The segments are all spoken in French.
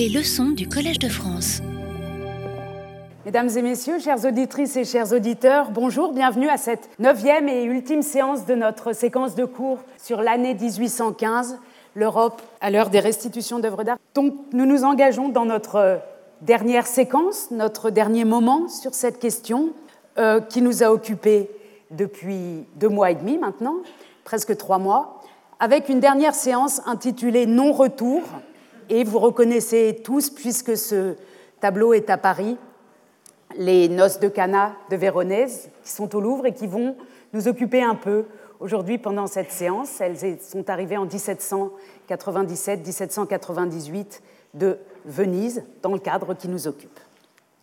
Les leçons du Collège de France. Mesdames et messieurs, chères auditrices et chers auditeurs, bonjour, bienvenue à cette neuvième et ultime séance de notre séquence de cours sur l'année 1815, l'Europe à l'heure des restitutions d'œuvres d'art. Donc nous nous engageons dans notre dernière séquence, notre dernier moment sur cette question euh, qui nous a occupés depuis deux mois et demi maintenant, presque trois mois, avec une dernière séance intitulée Non-retour. Et vous reconnaissez tous, puisque ce tableau est à Paris, les noces de Cana de Véronèse, qui sont au Louvre et qui vont nous occuper un peu aujourd'hui pendant cette séance. Elles sont arrivées en 1797-1798 de Venise, dans le cadre qui nous occupe.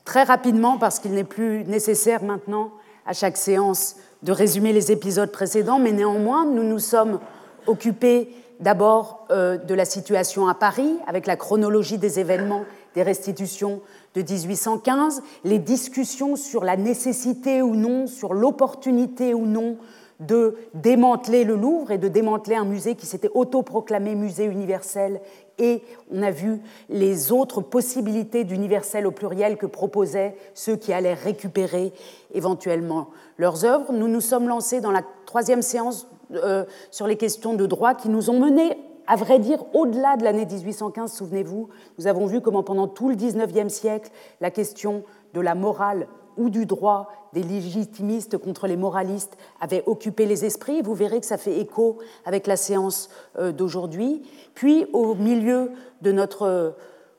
Très rapidement, parce qu'il n'est plus nécessaire maintenant à chaque séance de résumer les épisodes précédents, mais néanmoins, nous nous sommes occupés d'abord euh, de la situation à Paris, avec la chronologie des événements des restitutions de 1815, les discussions sur la nécessité ou non, sur l'opportunité ou non de démanteler le Louvre et de démanteler un musée qui s'était autoproclamé musée universel et on a vu les autres possibilités d'universel au pluriel que proposaient ceux qui allaient récupérer éventuellement leurs œuvres. Nous nous sommes lancés dans la troisième séance euh, sur les questions de droit qui nous ont menés, à vrai dire, au-delà de l'année 1815, souvenez-vous, nous avons vu comment pendant tout le XIXe siècle, la question de la morale ou du droit des légitimistes contre les moralistes avait occupé les esprits. Vous verrez que ça fait écho avec la séance euh, d'aujourd'hui. Puis, au milieu de notre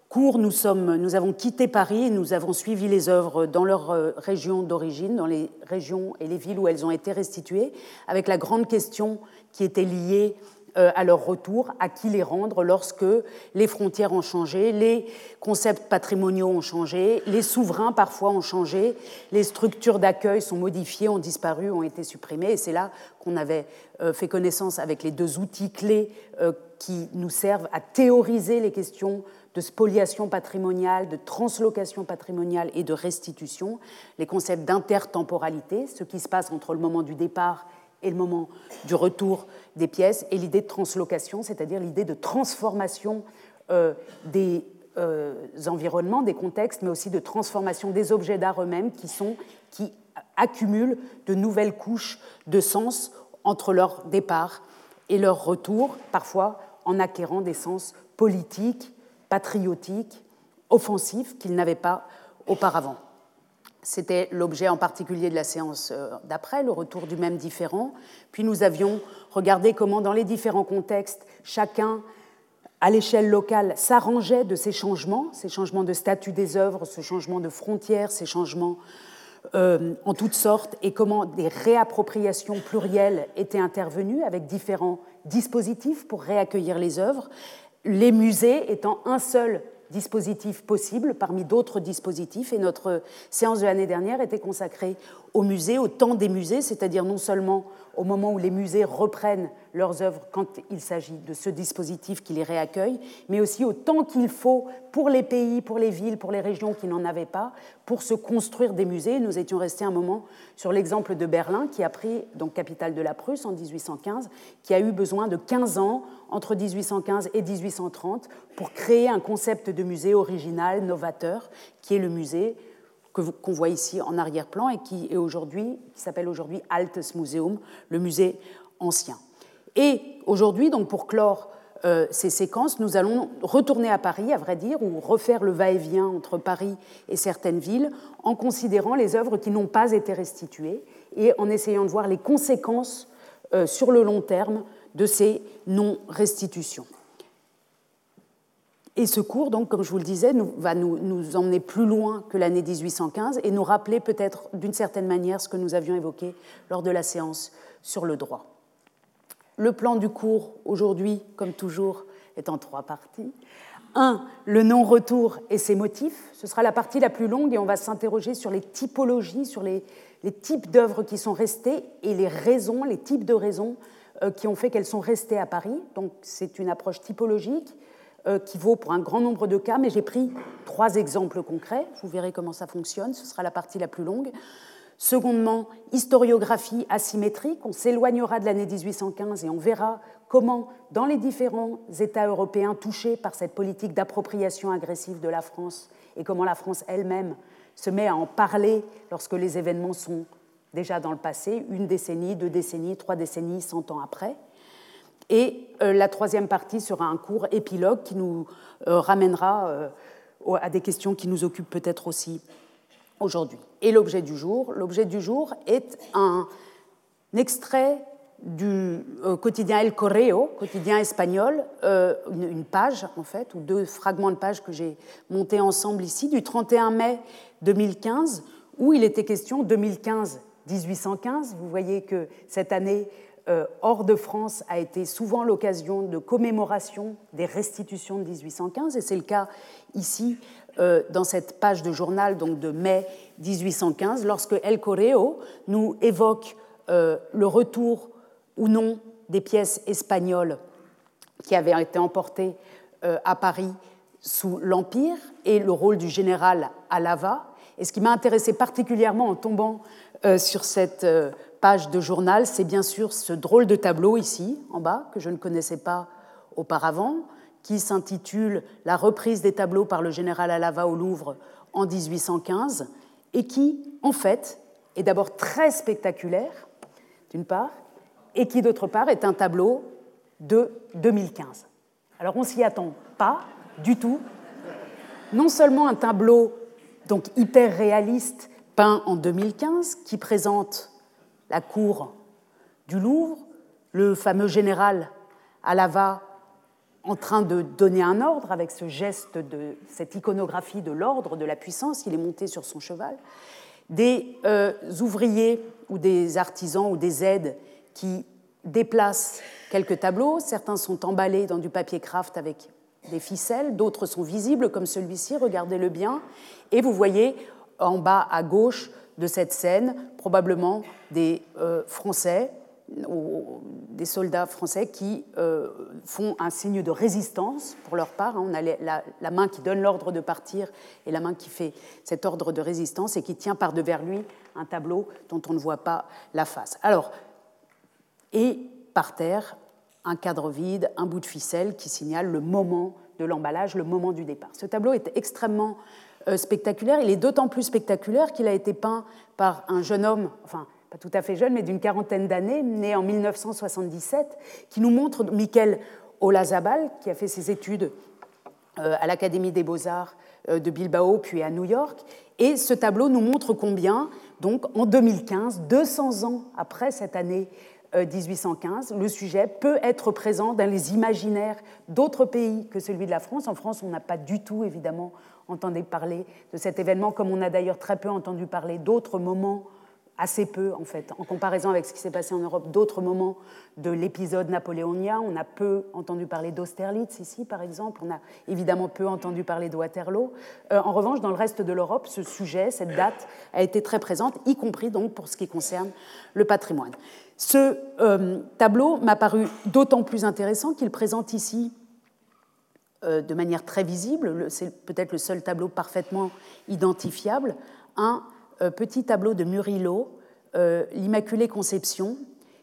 cours, nous, sommes, nous avons quitté Paris et nous avons suivi les œuvres dans leur euh, région d'origine, dans les régions et les villes où elles ont été restituées, avec la grande question qui était liée à leur retour, à qui les rendre lorsque les frontières ont changé, les concepts patrimoniaux ont changé, les souverains parfois ont changé, les structures d'accueil sont modifiées, ont disparu, ont été supprimées. Et c'est là qu'on avait euh, fait connaissance avec les deux outils clés euh, qui nous servent à théoriser les questions de spoliation patrimoniale, de translocation patrimoniale et de restitution, les concepts d'intertemporalité, ce qui se passe entre le moment du départ et le moment du retour des pièces, et l'idée de translocation, c'est-à-dire l'idée de transformation euh, des euh, environnements, des contextes, mais aussi de transformation des objets d'art eux-mêmes qui, qui accumulent de nouvelles couches de sens entre leur départ et leur retour, parfois en acquérant des sens politiques, patriotiques, offensifs qu'ils n'avaient pas auparavant. C'était l'objet en particulier de la séance euh, d'après, le retour du même différent. Puis nous avions regardé comment, dans les différents contextes, chacun, à l'échelle locale, s'arrangeait de ces changements, ces changements de statut des œuvres, ce changement de frontières, ces changements euh, en toutes sortes, et comment des réappropriations plurielles étaient intervenues avec différents dispositifs pour réaccueillir les œuvres, les musées étant un seul dispositifs possibles parmi d'autres dispositifs. Et notre séance de l'année dernière était consacrée au musée, au temps des musées, c'est-à-dire non seulement au moment où les musées reprennent leurs œuvres quand il s'agit de ce dispositif qui les réaccueille, mais aussi au temps qu'il faut pour les pays, pour les villes, pour les régions qui n'en avaient pas, pour se construire des musées. Nous étions restés un moment sur l'exemple de Berlin, qui a pris, donc capitale de la Prusse en 1815, qui a eu besoin de 15 ans entre 1815 et 1830 pour créer un concept de musée original, novateur, qui est le musée qu'on voit ici en arrière-plan et qui est aujourd'hui, s'appelle aujourd'hui Altes Museum, le musée ancien. Et aujourd'hui, donc pour clore euh, ces séquences, nous allons retourner à Paris, à vrai dire, ou refaire le va-et-vient entre Paris et certaines villes, en considérant les œuvres qui n'ont pas été restituées et en essayant de voir les conséquences euh, sur le long terme de ces non-restitutions. Et ce cours, donc, comme je vous le disais, va nous, emmener plus loin que l'année 1815 et nous rappeler peut-être d'une certaine manière ce que nous avions évoqué lors de la séance sur le droit. Le plan du cours, aujourd'hui, comme toujours, est en trois parties. Un, le non-retour et ses motifs. Ce sera la partie la plus longue et on va s'interroger sur les typologies, sur les, les types d'œuvres qui sont restées et les raisons, les types de raisons euh, qui ont fait qu'elles sont restées à Paris. Donc c'est une approche typologique qui vaut pour un grand nombre de cas, mais j'ai pris trois exemples concrets. Vous verrez comment ça fonctionne, ce sera la partie la plus longue. Secondement, historiographie asymétrique. On s'éloignera de l'année 1815 et on verra comment, dans les différents États européens touchés par cette politique d'appropriation agressive de la France, et comment la France elle-même se met à en parler lorsque les événements sont déjà dans le passé, une décennie, deux décennies, trois décennies, cent ans après. Et euh, la troisième partie sera un court épilogue qui nous euh, ramènera euh, à des questions qui nous occupent peut-être aussi aujourd'hui. Et l'objet du jour L'objet du jour est un extrait du quotidien El Correo, quotidien espagnol, une, page en fait, ou deux fragments de page que j'ai montés ensemble ici, du 31 mai 2015, où il était question, 2015-1815, vous voyez que cette année hors de France a été souvent l'occasion de commémoration des restitutions de 1815, et c'est le cas ici euh, dans cette page de journal donc de mai 1815, lorsque El Correo nous évoque euh, le retour ou non des pièces espagnoles qui avaient été emportées à Paris sous l'Empire et le rôle du général Alava. Et ce qui m'a intéressé particulièrement en tombant sur cette page de journal, c'est bien sûr ce drôle de tableau ici, en bas, que je ne connaissais pas auparavant, qui s'intitule La reprise des tableaux par le général Alava au Louvre en 1815, et qui, en fait, est d'abord très spectaculaire, d'une part, et qui, d'autre part, est un tableau de 2015. Alors on s'y attend pas du tout. Non seulement un tableau donc hyper réaliste peint en 2015 qui présente la cour du Louvre, le fameux général Alava en train de donner un ordre avec ce geste de cette iconographie de l'ordre, de la puissance, il est monté sur son cheval, des euh, ouvriers ou des artisans ou des aides qui déplacent quelques tableaux, certains sont emballés dans du papier craft avec des ficelles, d'autres sont visibles comme celui-ci, regardez-le bien, et vous voyez en bas à gauche de cette scène, probablement des euh, Français des soldats français qui euh, font un signe de résistance pour leur part. Hein. On a la, main qui donne l'ordre de partir et la main qui fait cet ordre de résistance et qui tient par devers lui un tableau dont on ne voit pas la face. Alors, et par terre, un cadre vide, un bout de ficelle qui signale le moment de l'emballage, le moment du départ. Ce tableau est extrêmement spectaculaire. Il est d'autant plus spectaculaire qu'il a été peint par un jeune homme, enfin pas tout à fait jeune, mais d'une quarantaine d'années, né en 1977, qui nous montre Michael Olazabal, qui a fait ses études euh, à l'Académie des beaux-arts euh, de Bilbao, puis à New York. Et ce tableau nous montre combien, donc en 2015, 200 ans après cette année 1815, le sujet peut être présent dans les imaginaires d'autres pays que celui de la France. En France, on n'a pas du tout, évidemment, entendu parler de cet événement, comme on a d'ailleurs très peu entendu parler d'autres moments, assez peu en fait, en comparaison avec ce qui s'est passé en Europe, d'autres moments de l'épisode napoléonien. On a peu entendu parler d'Austerlitz ici, par exemple. On a évidemment peu entendu parler de Waterloo. Euh, en revanche, dans le reste de l'Europe, ce sujet, cette date, a été très présente, y compris donc pour ce qui concerne le patrimoine. Ce euh, tableau m'a paru d'autant plus intéressant qu'il présente ici de manière très visible, c'est peut-être le seul tableau parfaitement identifiable, un euh, petit tableau de Murillo, euh, l'Immaculée Conception,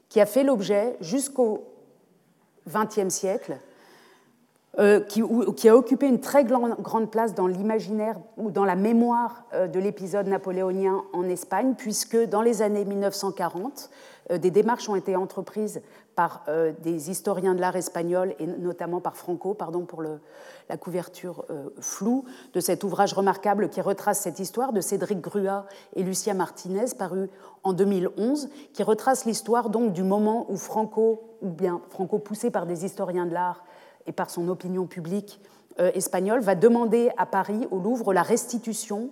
qui a fait l'objet jusqu'au XXe siècle, qui, a occupé une très grande place dans l'imaginaire ou dans la mémoire de l'épisode napoléonien en Espagne, puisque dans les années 1940, des démarches ont été entreprises par euh, des historiens de l'art espagnol et notamment par Franco, pardon pour la couverture euh, floue de cet ouvrage remarquable qui retrace cette histoire de Cédric Grua et Lucia Martinez, paru en 2011, qui retrace l'histoire donc du moment où Franco, ou bien Franco poussé par des historiens de l'art et par son opinion publique euh, espagnole, va demander à Paris, au Louvre, la restitution,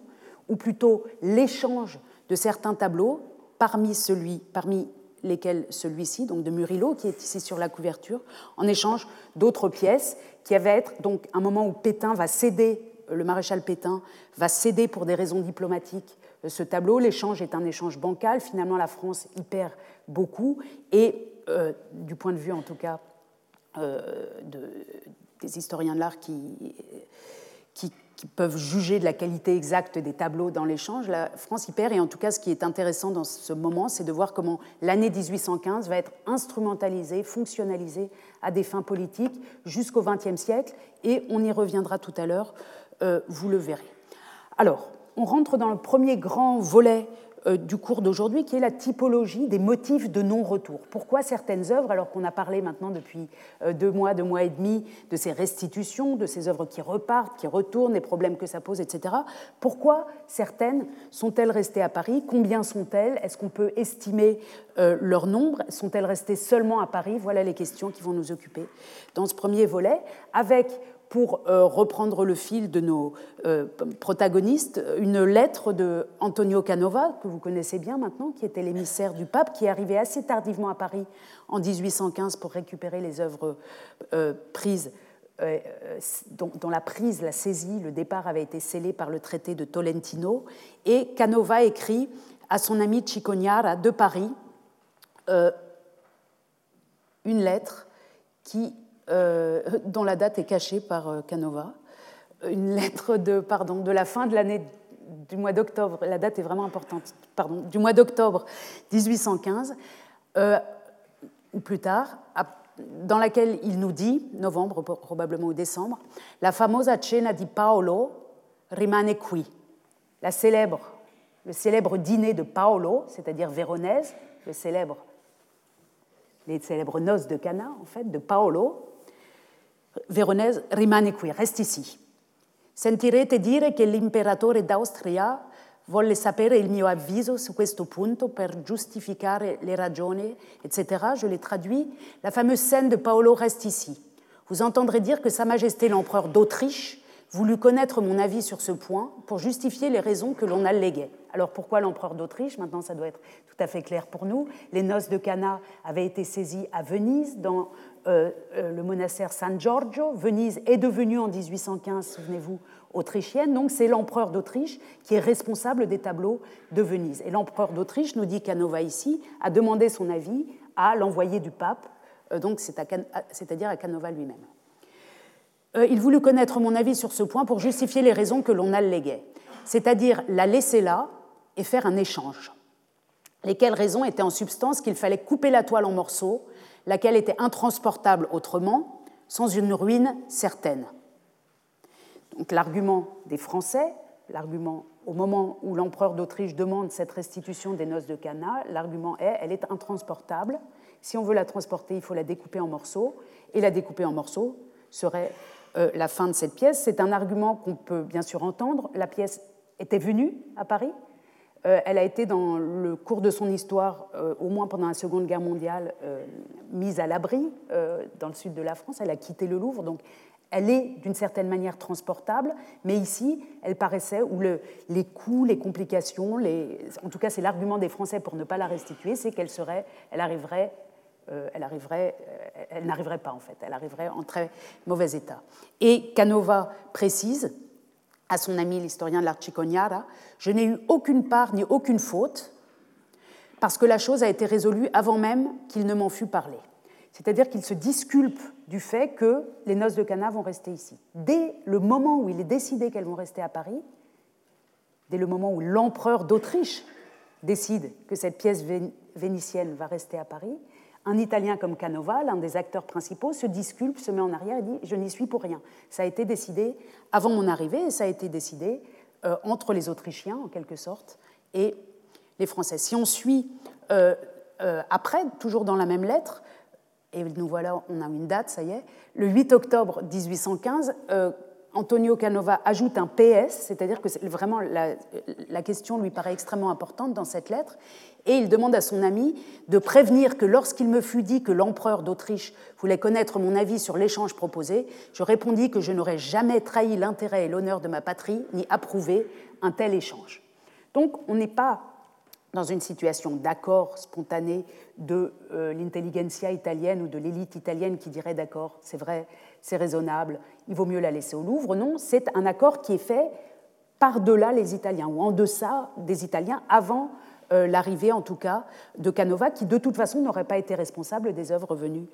ou plutôt l'échange de certains tableaux, parmi, celui, parmi lesquels celui-ci, donc de Murillo, qui est ici sur la couverture, en échange d'autres pièces, qui avaient être donc un moment où Pétain va céder, euh, le maréchal Pétain va céder pour des raisons diplomatiques euh, ce tableau. L'échange est un échange bancal. Finalement, la France y perd beaucoup. Et euh, du point de vue, en tout cas, de, des historiens de l'art qui qui peuvent juger de la qualité exacte des tableaux dans l'échange, la France y perd. Et en tout cas, ce qui est intéressant dans ce moment, c'est de voir comment l'année 1815 va être instrumentalisée, fonctionnalisée à des fins politiques jusqu'au XXe siècle. Et on y reviendra tout à l'heure, euh, vous le verrez. Alors, on rentre dans le premier grand volet du cours d'aujourd'hui, qui est la typologie des motifs de non-retour. Pourquoi certaines œuvres, alors qu'on a parlé maintenant depuis euh, deux mois, deux mois et demi, de ces restitutions, de ces œuvres qui repartent, qui retournent, les problèmes que ça pose, etc., pourquoi certaines sont-elles restées à Paris? Combien sont-elles? Est-ce qu'on peut estimer euh, leur nombre? Sont-elles restées seulement à Paris? Voilà les questions qui vont nous occuper dans ce premier volet, avec pour euh, reprendre le fil de nos euh, protagonistes, une lettre de Antonio Canova, que vous connaissez bien maintenant, qui était l'émissaire du pape, qui est arrivé assez tardivement à Paris en 1815 pour récupérer les œuvres euh, prises, dont, la prise, la saisie, le départ avait été scellé par le traité de Tolentino. Et Canova écrit à son ami Cicognara de Paris une lettre qui dont la date est cachée par euh, Canova. Une lettre de, pardon, de la fin de l'année du mois d'octobre, la date est vraiment importante, pardon, du mois d'octobre 1815, euh, ou plus tard, dans laquelle il nous dit, novembre probablement ou décembre, la famosa cena di Paolo rimane qui. La célèbre, le célèbre dîner de Paolo, c'est-à-dire véronèse, le célèbre, les célèbres noces de Cana, en fait, de Paolo, veronese rimane qui, reste ici. Sentirete dire che l'imperatore d'Austria volle sapere il mio avviso su questo punto per giustificare le ragioni, etc. Je l'ai traduit. La fameuse scène de Paolo reste ici. Vous entendrez dire que Sa Majesté l'empereur d'Autriche voulut connaître mon avis sur ce point pour justifier les raisons que l'on alléguait. Alors pourquoi l'empereur d'Autriche? Maintenant, ça doit être tout à fait clair pour nous. Les noces de Cana avaient été saisies à Venise dans euh, euh, le monastère San Giorgio. Venise est devenue en 1815, souvenez-vous, autrichienne. Donc c'est l'empereur d'Autriche qui est responsable des tableaux de Venise. Et l'empereur d'Autriche, nous dit Canova ici, a demandé son avis à l'envoyé du pape, euh, donc c'est-à-dire à Canova lui-même. il voulut connaître mon avis sur ce point pour justifier les raisons que l'on alléguait, c'est-à-dire la laisser là et faire un échange. Lesquelles raisons étaient en substance qu'il fallait couper la toile en morceaux laquelle était intransportable autrement, sans une ruine certaine. Donc l'argument des Français, l'argument au moment où l'empereur d'Autriche demande cette restitution des noces de Cana, l'argument est elle est intransportable. Si on veut la transporter, il faut la découper en morceaux, et la découper en morceaux serait euh, la fin de cette pièce. C'est un argument qu'on peut bien sûr entendre. La pièce était venue à Paris, elle a été, dans le cours de son histoire, euh, au moins pendant la Seconde Guerre mondiale, euh, mise à l'abri dans le sud de la France. Elle a quitté le Louvre, donc elle est d'une certaine manière transportable, mais ici, elle paraissait, où les coûts, les complications, en tout cas c'est l'argument des Français pour ne pas la restituer, c'est qu'elle serait, elle arriverait, elle arriverait, elle n'arriverait pas en fait, elle arriverait en très mauvais état. Et Canova précise à son ami l'historien de je n'ai eu aucune part ni aucune faute, parce que la chose a été résolue avant même qu'il ne m'en fût parlé. C'est-à-dire qu'il se disculpe du fait que les noces de Cana vont rester ici. Dès le moment où il est décidé qu'elles vont rester à Paris, dès le moment où l'empereur d'Autriche décide que cette pièce vénitienne va rester à Paris, un Italien comme Canova, l'un des acteurs principaux, se disculpe, se met en arrière et dit Je n'y suis pour rien. Ça a été décidé avant mon arrivée et ça a été décidé euh, entre les Autrichiens, en quelque sorte, et les Français. Si on suit euh, euh, après, toujours dans la même lettre, et nous voilà, on a une date, ça y est, le 8 octobre 1815, Antonio Canova ajoute un PS, c'est-à-dire que vraiment la, question lui paraît extrêmement importante dans cette lettre, et il demande à son ami de prévenir que lorsqu'il me fut dit que l'empereur d'Autriche voulait connaître mon avis sur l'échange proposé, je répondis que je n'aurais jamais trahi l'intérêt et l'honneur de ma patrie, ni approuvé un tel échange. Donc on n'est pas dans une situation d'accord spontané de euh, l'intelligentsia italienne ou de l'élite italienne qui dirait d'accord, c'est vrai, c'est raisonnable, il vaut mieux la laisser au Louvre. Non, c'est un accord qui est fait par-delà les Italiens, ou en deçà des Italiens, avant euh, l'arrivée en tout cas de Canova, qui de toute façon n'aurait pas été responsable des œuvres venues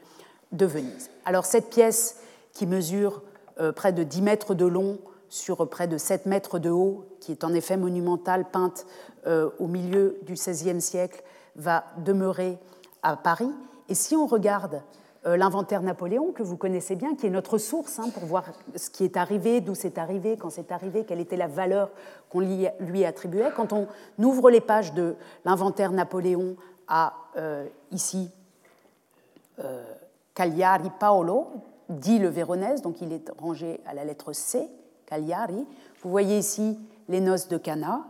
de Venise. Alors cette pièce qui mesure euh, près de 10 mètres de long sur près de 7 mètres de haut, qui est en effet monumentale, peinte euh, au milieu du XVIe siècle, va demeurer à Paris. Et si on regarde euh, l'inventaire Napoléon, que vous connaissez bien, qui est notre source hein, pour voir ce qui est arrivé, d'où c'est arrivé, quand c'est arrivé, quelle était la valeur qu'on lui attribuait, quand on ouvre les pages de l'inventaire Napoléon à euh, ici Cagliari Paolo, dit le Véronèse, donc il est rangé à la lettre C, Cagliari. Vous voyez ici les noces de Cana.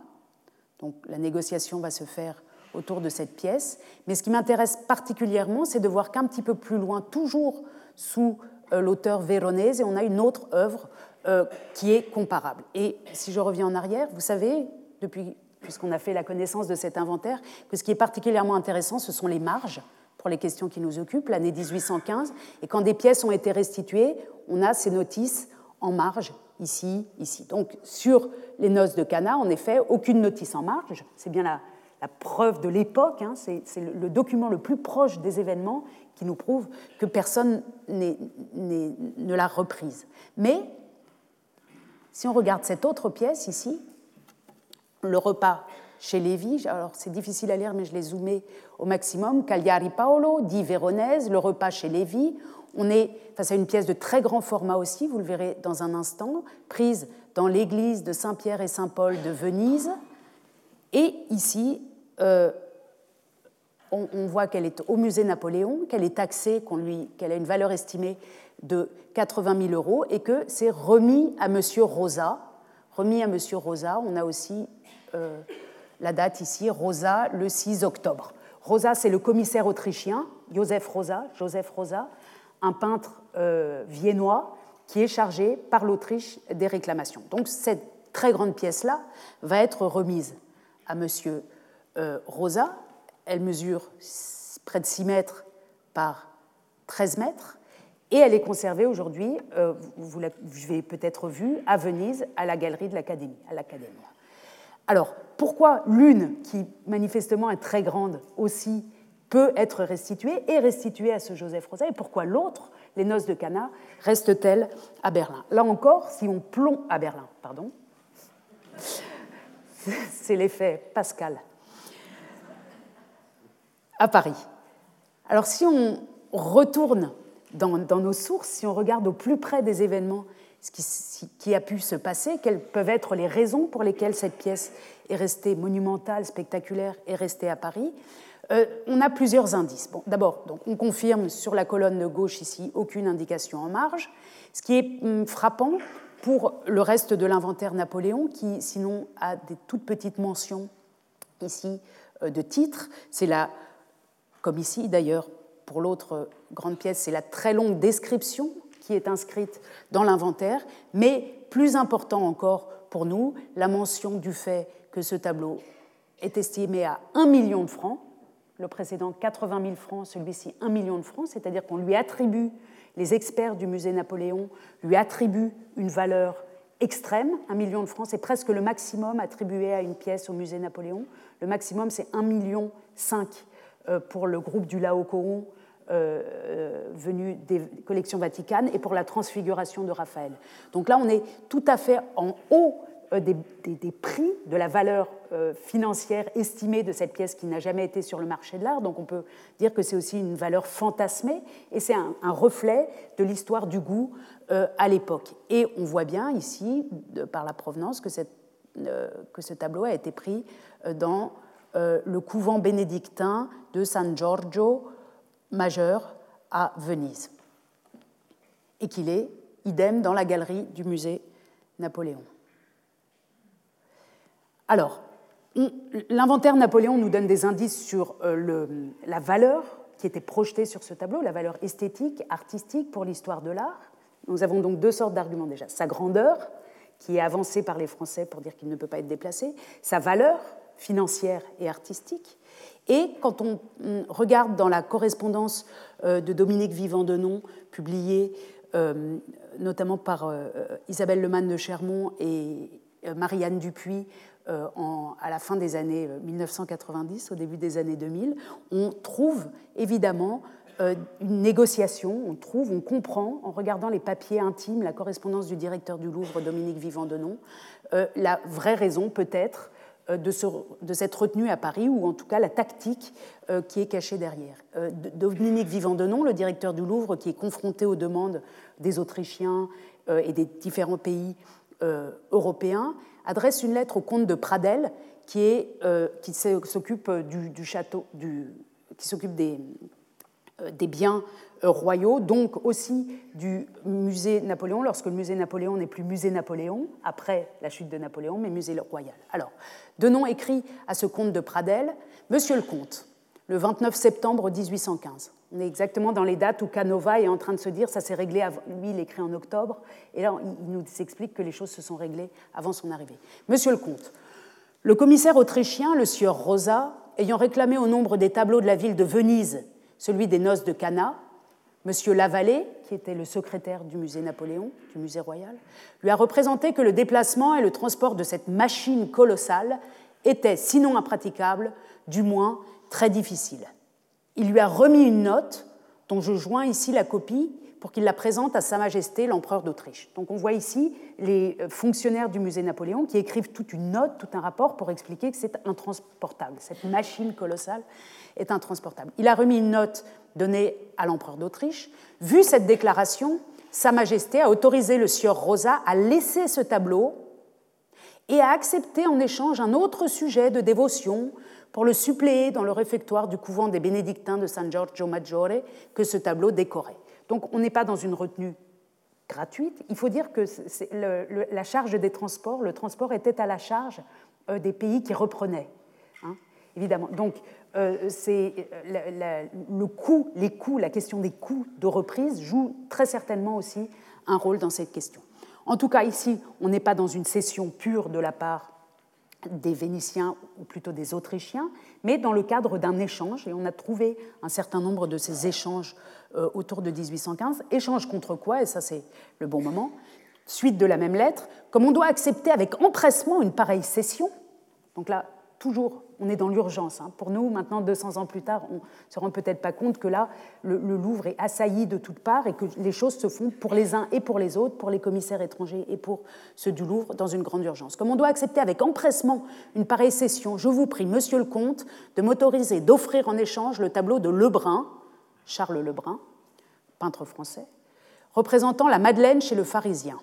Donc la négociation va se faire autour de cette pièce. Mais ce qui m'intéresse particulièrement, c'est de voir qu'un petit peu plus loin, toujours sous euh, l'auteur véronèse, on a une autre œuvre euh, qui est comparable. Et si je reviens en arrière, vous savez, depuis, puisqu'on a fait la connaissance de cet inventaire, que ce qui est particulièrement intéressant, ce sont les marges pour les questions qui nous occupent, l'année 1815. Et quand des pièces ont été restituées, on a ces notices en marge ici, ici. Donc sur les noces de Cana, en effet, aucune notice en marge. C'est bien la, preuve de l'époque, hein. c'est le, document le plus proche des événements qui nous prouve que personne ne l'a reprise. Mais si on regarde cette autre pièce ici, le repas chez Lévy, alors c'est difficile à lire mais je l'ai zoomé au maximum, Cagliari Paolo, dit Véronèse, le repas chez Lévy, on est face à une pièce de très grand format aussi, vous le verrez dans un instant, prise dans l'église de Saint-Pierre et Saint-Paul de Venise. Et ici, euh, on, voit qu'elle est au musée Napoléon, qu'elle est taxée, qu'elle a une valeur estimée de 80 000 euros et que c'est remis à M. Rosa. Remis à M. Rosa, on a aussi euh, la date ici, Rosa, le 6 octobre. Rosa, c'est le commissaire autrichien, Joseph Rosa, Joseph Rosa, un peintre euh, viennois qui est chargé par l'Autriche des réclamations. Donc cette très grande pièce-là va être remise à M. Euh, Rosa. Elle mesure près de 6 mètres par 13 mètres et elle est conservée aujourd'hui, euh, vous l'avez peut-être vue, à Venise, à la galerie de l'Académie, à l'Académie. Alors, pourquoi l'une, qui manifestement est très grande aussi, peut être restituée et restituée à ce Joseph Rosa, et pourquoi l'autre, les noces de Cana, reste-t-elle à Berlin? Là encore, si on plombe à Berlin, pardon, c'est l'effet Pascal à Paris. Alors si on retourne dans, nos sources, si on regarde au plus près des événements ce qui, a pu se passer, quelles peuvent être les raisons pour lesquelles cette pièce est restée monumentale, spectaculaire, et restée à Paris, euh, on a plusieurs indices. Bon, D'abord, on confirme sur la colonne de gauche ici aucune indication en marge. Ce qui est hum, frappant pour le reste de l'inventaire Napoléon, qui sinon a des toutes petites mentions ici euh, de titres, c'est la, comme ici d'ailleurs pour l'autre grande pièce, c'est la très longue description qui est inscrite dans l'inventaire, mais plus important encore pour nous, la mention du fait que ce tableau est estimé à 1 million de francs, le précédent 80 000 francs, celui-ci 1 million de francs, c'est-à-dire qu'on lui attribue, les experts du musée Napoléon lui attribuent une valeur extrême, 1 million de francs, c'est presque le maximum attribué à une pièce au musée Napoléon. Le maximum, c'est 1 million 5 pour le groupe du Laocoon euh, euh, venu des collections vaticanes et pour la transfiguration de Raphaël. Donc là, on est tout à fait en haut euh, des, prix, de la valeur euh, financière estimée de cette pièce qui n'a jamais été sur le marché de l'art. Donc on peut dire que c'est aussi une valeur fantasmée et c'est un, reflet de l'histoire du goût euh, à l'époque. Et on voit bien ici, par la provenance, que, ce tableau a été pris dans le couvent bénédictin de San Giorgio majeur à Venise et qu'il est idem dans la galerie du musée Napoléon. Alors, l'inventaire Napoléon nous donne des indices sur euh, la valeur qui était projetée sur ce tableau, la valeur esthétique, artistique pour l'histoire de l'art. Nous avons donc deux sortes d'arguments déjà. Sa grandeur, qui est avancée par les Français pour dire qu'il ne peut pas être déplacé, sa valeur financière et artistique. Et quand on regarde dans la correspondance euh, de Dominique Vivant-Denon, publiée euh, notamment par Isabelle Lemann de Chermont et Marianne Dupuis euh, à la fin des années 1990, euh, au début des années 2000, on trouve évidemment euh, une négociation, on trouve, on comprend, en regardant les papiers intimes, la correspondance du directeur du Louvre, Dominique Vivant-Denon, euh, la vraie raison peut-être euh, de, cette retenue à Paris, ou en tout cas la tactique qui est cachée derrière. Dominique Vivant-Denon, le directeur du Louvre, qui est confronté aux demandes des Autrichiens et des différents pays européens, adresse une lettre au comte de Pradel, qui, s'occupe du, château, qui s'occupe des, euh, des biens euh, royaux, donc aussi du musée Napoléon, lorsque le musée Napoléon n'est plus musée Napoléon, après la chute de Napoléon, mais musée royal. Alors, Denon écrit à ce comte de Pradel Monsieur le comte, le 29 septembre 1815. On est exactement dans les dates où Canova est en train de se dire ça s'est réglé. Lui, il écrit en octobre, et là, il nous explique que les choses se sont réglées avant son arrivée. Monsieur le comte, le commissaire autrichien, le sieur Rosa, ayant réclamé au nombre des tableaux de la ville de Venise celui des noces de Cana, M. Lavallée, qui était le secrétaire du musée Napoléon, du musée royal, lui a représenté que le déplacement et le transport de cette machine colossale étaient, sinon impraticables, du moins très difficiles. Il lui a remis une note, dont je joins ici la copie, pour qu'il la présente à Sa Majesté l'empereur d'Autriche. Donc on voit ici les fonctionnaires du musée Napoléon qui écrivent toute une note, tout un rapport pour expliquer que c'est intransportable, cette machine colossale est intransportable. Il a remis une note donnée à l'empereur d'Autriche. Vu cette déclaration, Sa Majesté a autorisé le sieur Rosa à laisser ce tableau et a accepté en échange un autre sujet de dévotion pour le suppléer dans le réfectoire du couvent des bénédictins de San Giorgio Maggiore que ce tableau décorait. Donc on n'est pas dans une retenue gratuite. Il faut dire que la charge des transports, le transport était à la charge euh, des pays qui reprenaient, hein, évidemment. Donc euh, c'est euh, le coût, les coûts, la question des coûts de reprise joue très certainement aussi un rôle dans cette question. En tout cas, ici, on n'est pas dans une cession pure de la part des Vénitiens ou plutôt des Autrichiens, mais dans le cadre d'un échange, et on a trouvé un certain nombre de ces échanges euh, autour de 1815. Échange contre quoi, et ça c'est le bon moment, suite de la même lettre, comme on doit accepter avec empressement une pareille cession, donc là, toujours on est dans l'urgence. Hein. Pour nous, maintenant, 200 ans plus tard, on ne se rend peut-être pas compte que là, le, Louvre est assailli de toutes parts et que les choses se font pour les uns et pour les autres, pour les commissaires étrangers et pour ceux du Louvre, dans une grande urgence. Comme on doit accepter avec empressement une pareille cession, je vous prie, monsieur le comte, de m'autoriser d'offrir en échange le tableau de Lebrun, Charles Lebrun, peintre français, représentant la Madeleine chez le pharisien.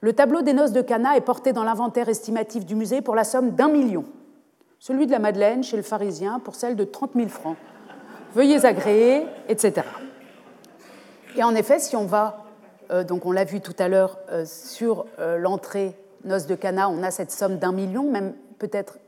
Le tableau des noces de Cana est porté dans l'inventaire estimatif du musée pour la somme d'un million celui de la Madeleine chez le pharisien pour celle de 30 000 francs. Veuillez agréer, etc. Et en effet, si on va, euh, donc on l'a vu tout à l'heure, euh, sur euh, l'entrée Noce de Cana, on a cette somme d'un million, même peut-être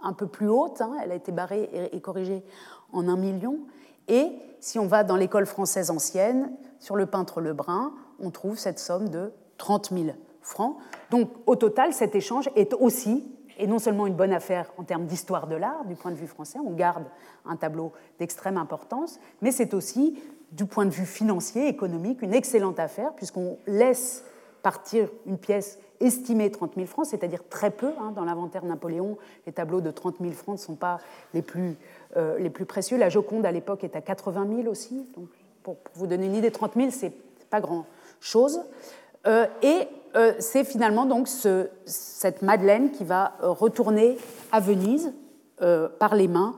un peu plus haute, hein, elle a été barrée et, corrigée en un million. Et si on va dans l'école française ancienne, sur le peintre Lebrun, on trouve cette somme de 30 000 francs. Donc au total, cet échange est aussi est non seulement une bonne affaire en termes d'histoire de l'art, du point de vue français, on garde un tableau d'extrême importance, mais c'est aussi, du point de vue financier, économique, une excellente affaire, puisqu'on laisse partir une pièce estimée 30 000 francs, c'est-à-dire très peu. Hein, dans l'inventaire Napoléon, les tableaux de 30 000 francs ne sont pas les plus, euh, les plus précieux. La Joconde, à l'époque, est à 80 000 aussi. Donc, pour, vous donner une idée, 30 000, c'est pas grand-chose. Euh, et euh, c'est finalement donc cette Madeleine qui va euh, retourner à Venise euh, par les mains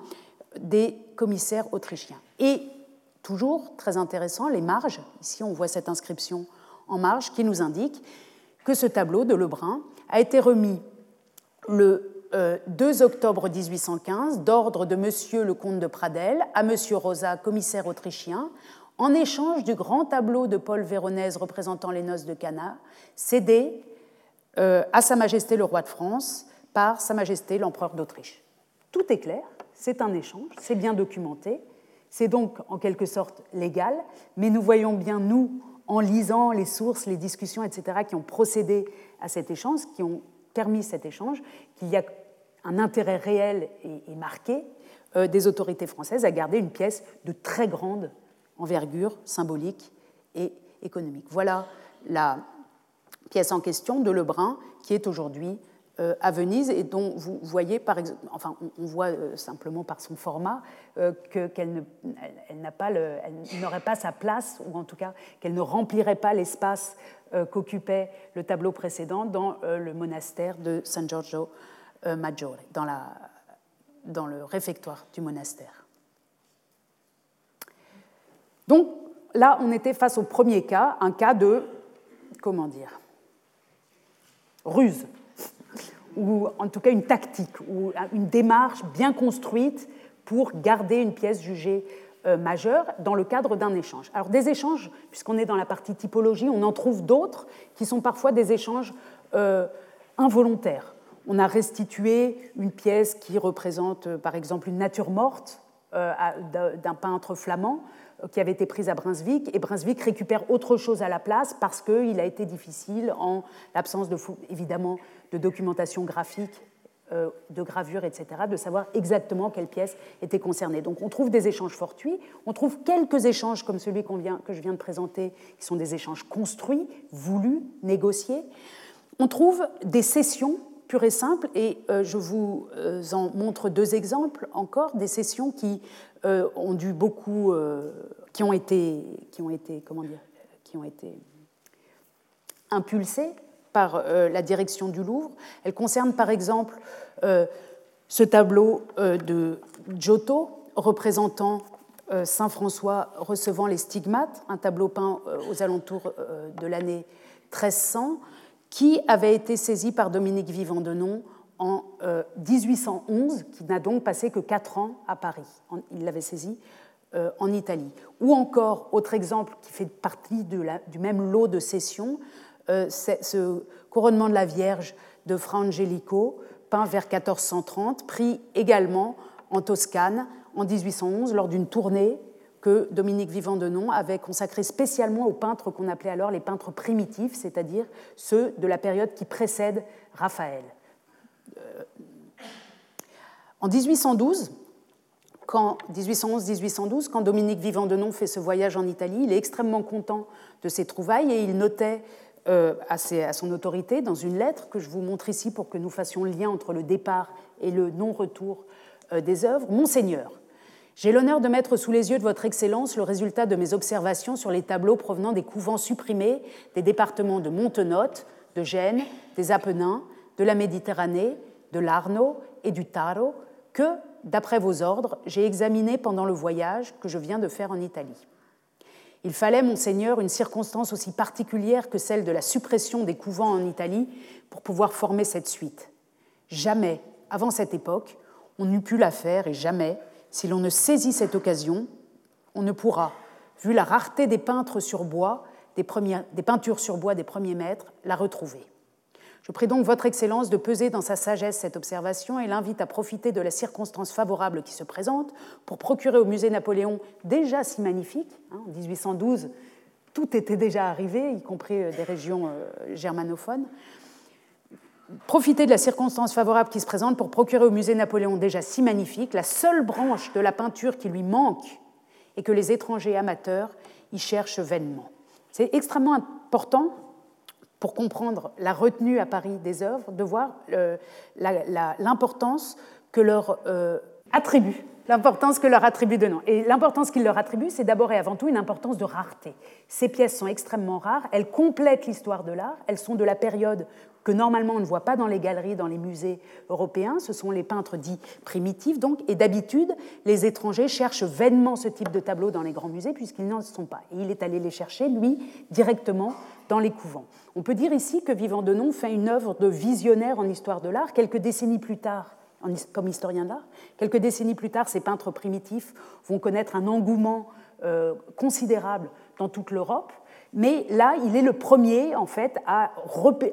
des commissaires autrichiens. Et toujours très intéressant, les marges. Ici, on voit cette inscription en marge qui nous indique que ce tableau de Lebrun a été remis le 2 octobre 1815 d'ordre de Monsieur le comte de Pradel à Monsieur Rosa, commissaire autrichien, en échange du grand tableau de Paul Véronèse représentant les noces de Cana, cédé euh, à Sa Majesté le roi de France par Sa Majesté l'empereur d'Autriche. Tout est clair, c'est un échange, c'est bien documenté, c'est donc en quelque sorte légal, mais nous voyons bien, nous, en lisant les sources, les discussions, etc., qui ont procédé à cet échange, qui ont permis cet échange, qu'il y a un intérêt réel et, marqué euh, des autorités françaises à garder une pièce de très grande envergure symbolique et économique. Voilà la pièce en question de Lebrun qui est aujourd'hui euh, à Venise et dont vous voyez, enfin, on, voit euh, simplement par son format euh, qu'elle n'aurait pas sa place, ou en tout cas qu'elle ne remplirait pas l'espace qu'occupait le tableau précédent dans le monastère de San Giorgio Maggiore, dans le réfectoire du monastère. Donc là, on était face au premier cas, un cas de, comment dire, ruse ou en tout cas une tactique, ou une démarche bien construite pour garder une pièce jugée euh, majeure dans le cadre d'un échange. Alors des échanges, puisqu'on est dans la partie typologie, on en trouve d'autres qui sont parfois des échanges euh, involontaires. On a restitué une pièce qui représente euh, par exemple une nature morte d'un peintre flamand qui avait été prise à Brunswick, et Brunswick récupère autre chose à la place parce qu'il a été difficile, en l'absence de, évidemment de documentation graphique, euh, de gravure, etc., de savoir exactement quelle pièce était concernée. Donc on trouve des échanges fortuits, on trouve quelques échanges comme celui que je viens de présenter, qui sont des échanges construits, voulus, négociés. On trouve des cessions pures et simples, et euh, je vous euh, en montre deux exemples encore, des cessions qui ont dû beaucoup, euh, qui ont été, qui ont été, comment dire, qui ont été impulsées par euh, la direction du Louvre. Elles concernent par exemple ce tableau de Giotto représentant Saint François recevant les stigmates, un tableau peint aux alentours de l'année 1300, qui avait été saisi par Dominique Vivant-Denon en 1811, euh, qui n'a donc passé que quatre ans à Paris. Il l'avait saisi euh, en Italie. Ou encore, autre exemple qui fait partie du même lot de sessions, euh, c'est ce couronnement de la Vierge de Fra Angelico, peint vers 1430, pris également en Toscane en 1811 lors d'une tournée que Dominique Vivant-Denon avait consacrée spécialement aux peintres qu'on appelait alors les peintres primitifs, c'est-à-dire ceux de la période qui précède Raphaël. En 1812, quand, 1811-1812, quand Dominique Vivant-Denon fait ce voyage en Italie, il est extrêmement content de ses trouvailles et il notait euh, à, son autorité dans une lettre que je vous montre ici pour que nous fassions le lien entre le départ et le non-retour euh, des œuvres. Monseigneur, j'ai l'honneur de mettre sous les yeux de Votre Excellence le résultat de mes observations sur les tableaux provenant des couvents supprimés des départements de Montenotte, de Gênes, des Apennins, de la Méditerranée, de l'Arno et du Taro, que, d'après vos ordres, j'ai examiné pendant le voyage que je viens de faire en Italie. Il fallait, monseigneur, une circonstance aussi particulière que celle de la suppression des couvents en Italie pour pouvoir former cette suite. Jamais, avant cette époque, on n'eût pu la faire et jamais, si l'on ne saisit cette occasion, on ne pourra, vu la rareté des peintres sur bois, des, des peintures sur bois des premiers maîtres, la retrouver. Je prie donc Votre Excellence de peser dans sa sagesse cette observation et l'invite à profiter de la circonstance favorable qui se présente pour procurer au musée Napoléon, déjà si magnifique, hein, en 1812, tout était déjà arrivé, y compris euh, des régions euh, germanophones, profiter de la circonstance favorable qui se présente pour procurer au musée Napoléon déjà si magnifique la seule branche de la peinture qui lui manque et que les étrangers amateurs y cherchent vainement. C'est extrêmement important pour comprendre la retenue à Paris des œuvres, de voir euh, l'importance que leur euh, attribue l'importance que leur attribue de nom. Et l'importance qu'ils leur attribuent, c'est d'abord et avant tout une importance de rareté. Ces pièces sont extrêmement rares, elles complètent l'histoire de l'art, elles sont de la période que normalement on ne voit pas dans les galeries, dans les musées européens, ce sont les peintres dits primitifs donc, et d'habitude les étrangers cherchent vainement ce type de tableaux dans les grands musées puisqu'ils n'en sont pas. Et il est allé les chercher, lui, directement dans les couvents. On peut dire ici que Vivant Denon fait une œuvre de visionnaire en histoire de l'art quelques décennies plus tard comme historien d'art. Quelques décennies plus tard, ces peintres primitifs vont connaître un engouement euh, considérable dans toute l'Europe. Mais là, il est le premier, en fait, à,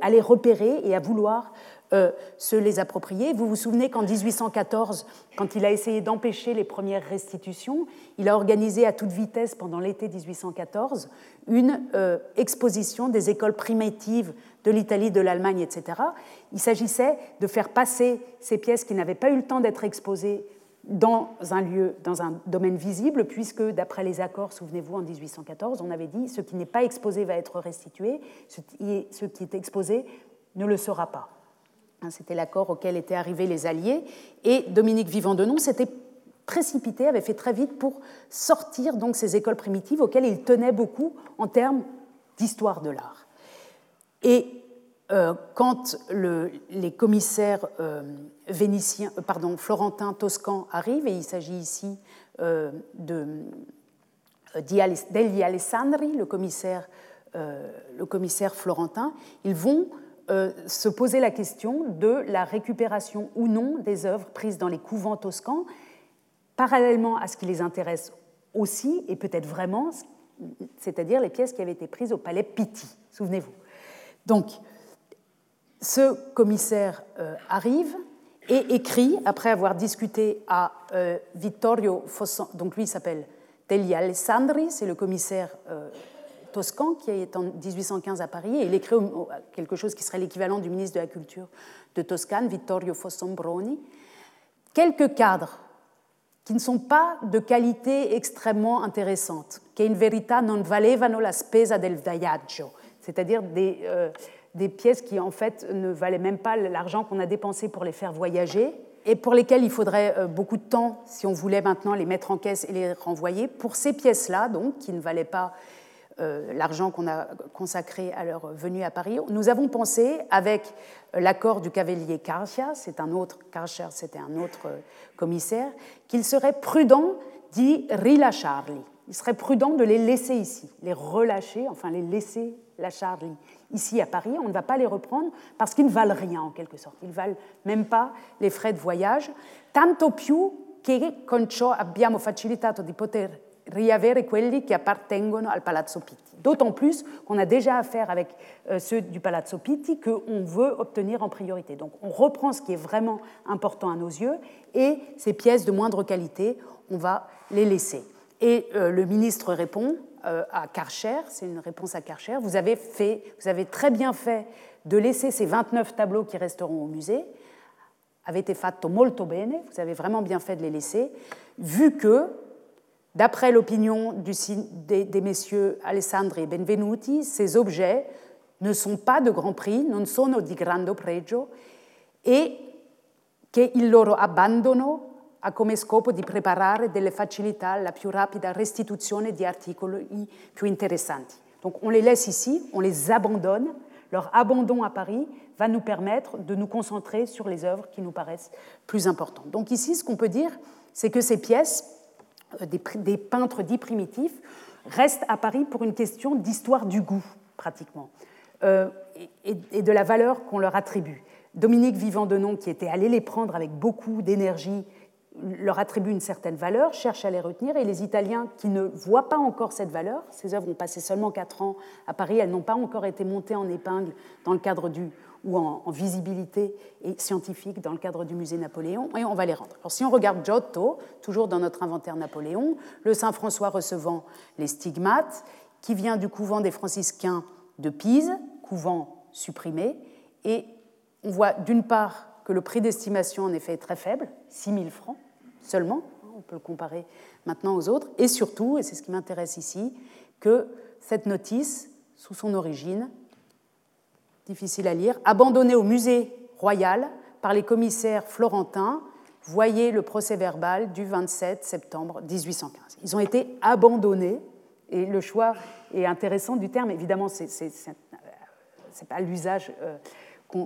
les repérer et à vouloir euh, se les approprier. Vous vous souvenez qu'en 1814, quand il a essayé d'empêcher les premières restitutions, il a organisé à toute vitesse pendant l'été 1814 une euh, exposition des écoles primitives de l'Italie, de l'Allemagne, etc. Il s'agissait de faire passer ces pièces qui n'avaient pas eu le temps d'être exposées dans un lieu, dans un domaine visible, puisque d'après les accords, souvenez-vous, en 1814, on avait dit ce qui n'est pas exposé va être restitué, ce qui est exposé ne le sera pas. Hein, c'était l'accord auquel étaient arrivés les Alliés. Et Dominique Vivant-Denon s'était précipité, avait fait très vite pour sortir donc ces écoles primitives auxquelles il tenait beaucoup en termes d'histoire de l'art. Euh, quand les commissaires euh, vénitiens, euh, pardon, florentins, toscans arrivent, et il s'agit ici de degli Alessandri, le commissaire, le commissaire florentin, ils vont se poser la question de la récupération ou non des œuvres prises dans les couvents toscans, parallèlement à ce qui les intéresse aussi, et peut-être vraiment, c'est-à-dire les pièces qui avaient été prises au palais Pitti, souvenez-vous. Donc, ce commissaire euh, arrive et écrit, après avoir discuté à euh, Vittorio Fosson, donc lui s'appelle Degli Alessandri, c'est le commissaire Toscan, qui est en 1815 à Paris, et il écrit quelque chose qui serait l'équivalent du ministre de la Culture de Toscane, Vittorio Fossombroni, quelques cadres qui ne sont pas de qualité extrêmement intéressante, che in verità non valevano la spesa del viaggio, c'est-à-dire des, euh, des pièces qui en fait ne valaient même pas l'argent qu'on a dépensé pour les faire voyager, et pour lesquelles il faudrait euh, beaucoup de temps si on voulait maintenant les mettre en caisse et les renvoyer. Pour ces pièces-là, donc, qui ne valaient pas euh, l'argent qu'on a consacré à leur venue à Paris. Nous avons pensé, avec l'accord du cavalier Carcia, c'est un autre, Carcia, c'était un autre euh, commissaire, qu'il serait prudent d'y rilasciarli. Il serait prudent de les laisser ici, les relâcher, enfin les laisser la Charlie ici à Paris. On ne va pas les reprendre parce qu'ils ne valent rien en quelque sorte. Ils ne valent même pas les frais de voyage. Tanto più che con ciò abbiamo facilitato di poter riavere quelli qui appartengono al Palazzo Pitti. D'autant plus qu'on a déjà affaire avec euh, ceux du Palazzo Pitti qu'on veut obtenir en priorité. Donc on reprend ce qui est vraiment important à nos yeux et ces pièces de moindre qualité, on va les laisser. Et euh, le ministre répond à Karcher, c'est une réponse à Karcher, vous avez, fait, vous avez très bien fait de laisser ces 29 tableaux qui resteront au musée, été fatto molto bene, vous avez vraiment bien fait de les laisser, vu que D'après l'opinion des, messieurs Alessandri et Benvenuti, ces objets ne sont pas de grand prix, non sono di grande pregio, e che il loro abbandono ha come scopo di preparare delle facilità alla più rapida restituzione di articoli più interessanti. Donc on les laisse ici, on les abandonne. Leur abandon à Paris va nous permettre de nous concentrer sur les œuvres qui nous paraissent plus importantes. Donc ici, ce qu'on peut dire, c'est que ces pièces euh, des, peintres dits primitifs restent à Paris pour une question d'histoire du goût, pratiquement, euh, et, de la valeur qu'on leur attribue. Dominique Vivant-Denon, qui était allé les prendre avec beaucoup d'énergie, leur attribue une certaine valeur, cherche à les retenir, et les Italiens qui ne voient pas encore cette valeur, ces œuvres ont passé seulement quatre ans à Paris, elles n'ont pas encore été montées en épingle dans le cadre du ou en, visibilité et scientifique dans le cadre du musée Napoléon, et on va les rendre. Alors si on regarde Giotto, toujours dans notre inventaire Napoléon, le Saint-François recevant les stigmates, qui vient du couvent des franciscains de Pise, couvent supprimé, et on voit d'une part que le prix d'estimation en effet est très faible, 6 000 francs seulement, on peut le comparer maintenant aux autres, et surtout, et c'est ce qui m'intéresse ici, que cette notice, sous son origine, difficile à lire, abandonné au musée royal par les commissaires florentins. Voyez le procès verbal du 27 septembre 1815. Ils ont été abandonnés, et le choix est intéressant du terme. Évidemment, ce n'est pas l'usage euh,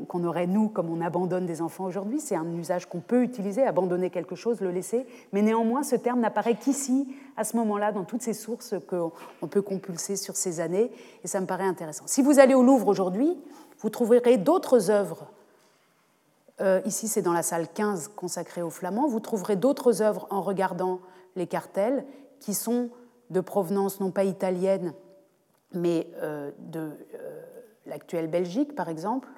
qu'on aurait nous comme on abandonne des enfants aujourd'hui, c'est un usage qu'on peut utiliser, abandonner quelque chose, le laisser, mais néanmoins ce terme n'apparaît qu'ici, à ce moment-là, dans toutes ces sources qu'on peut compulser sur ces années, et ça me paraît intéressant. Si vous allez au Louvre aujourd'hui, vous trouverez d'autres œuvres. Euh, ici, c'est dans la salle 15 consacrée aux Flamands. Vous trouverez d'autres œuvres en regardant les cartels qui sont de provenance non pas italienne, mais euh, de euh, l'actuelle Belgique, par exemple,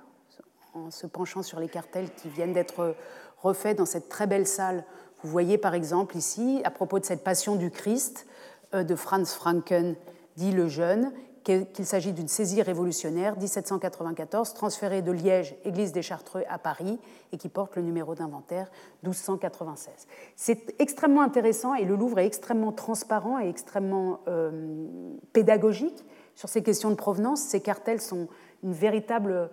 en se penchant sur les cartels qui viennent d'être refaits dans cette très belle salle. Vous voyez par exemple ici, à propos de cette Passion du Christ de Franz Franken, dit le jeune, qu'il s'agit d'une saisie révolutionnaire 1794 transférée de Liège, église des Chartreux, à Paris et qui porte le numéro d'inventaire 1296. C'est extrêmement intéressant et le Louvre est extrêmement transparent et extrêmement euh, pédagogique sur ces questions de provenance. Ces cartels sont une véritable.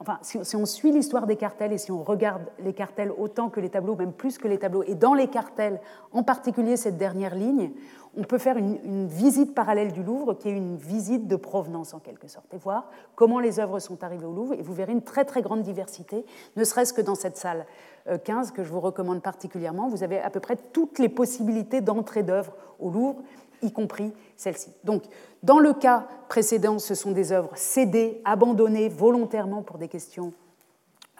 Enfin, si, on suit l'histoire des cartels et si on regarde les cartels autant que les tableaux, même plus que les tableaux, et dans les cartels, en particulier cette dernière ligne, on peut faire une, visite parallèle du Louvre qui est une visite de provenance en quelque sorte et voir comment les œuvres sont arrivées au Louvre. Et vous verrez une très très grande diversité, ne serait-ce que dans cette salle 15 euh, que je vous recommande particulièrement. Vous avez à peu près toutes les possibilités d'entrée d'œuvres au Louvre y compris celle-ci. Donc, dans le cas précédent, ce sont des œuvres cédées, abandonnées volontairement pour des questions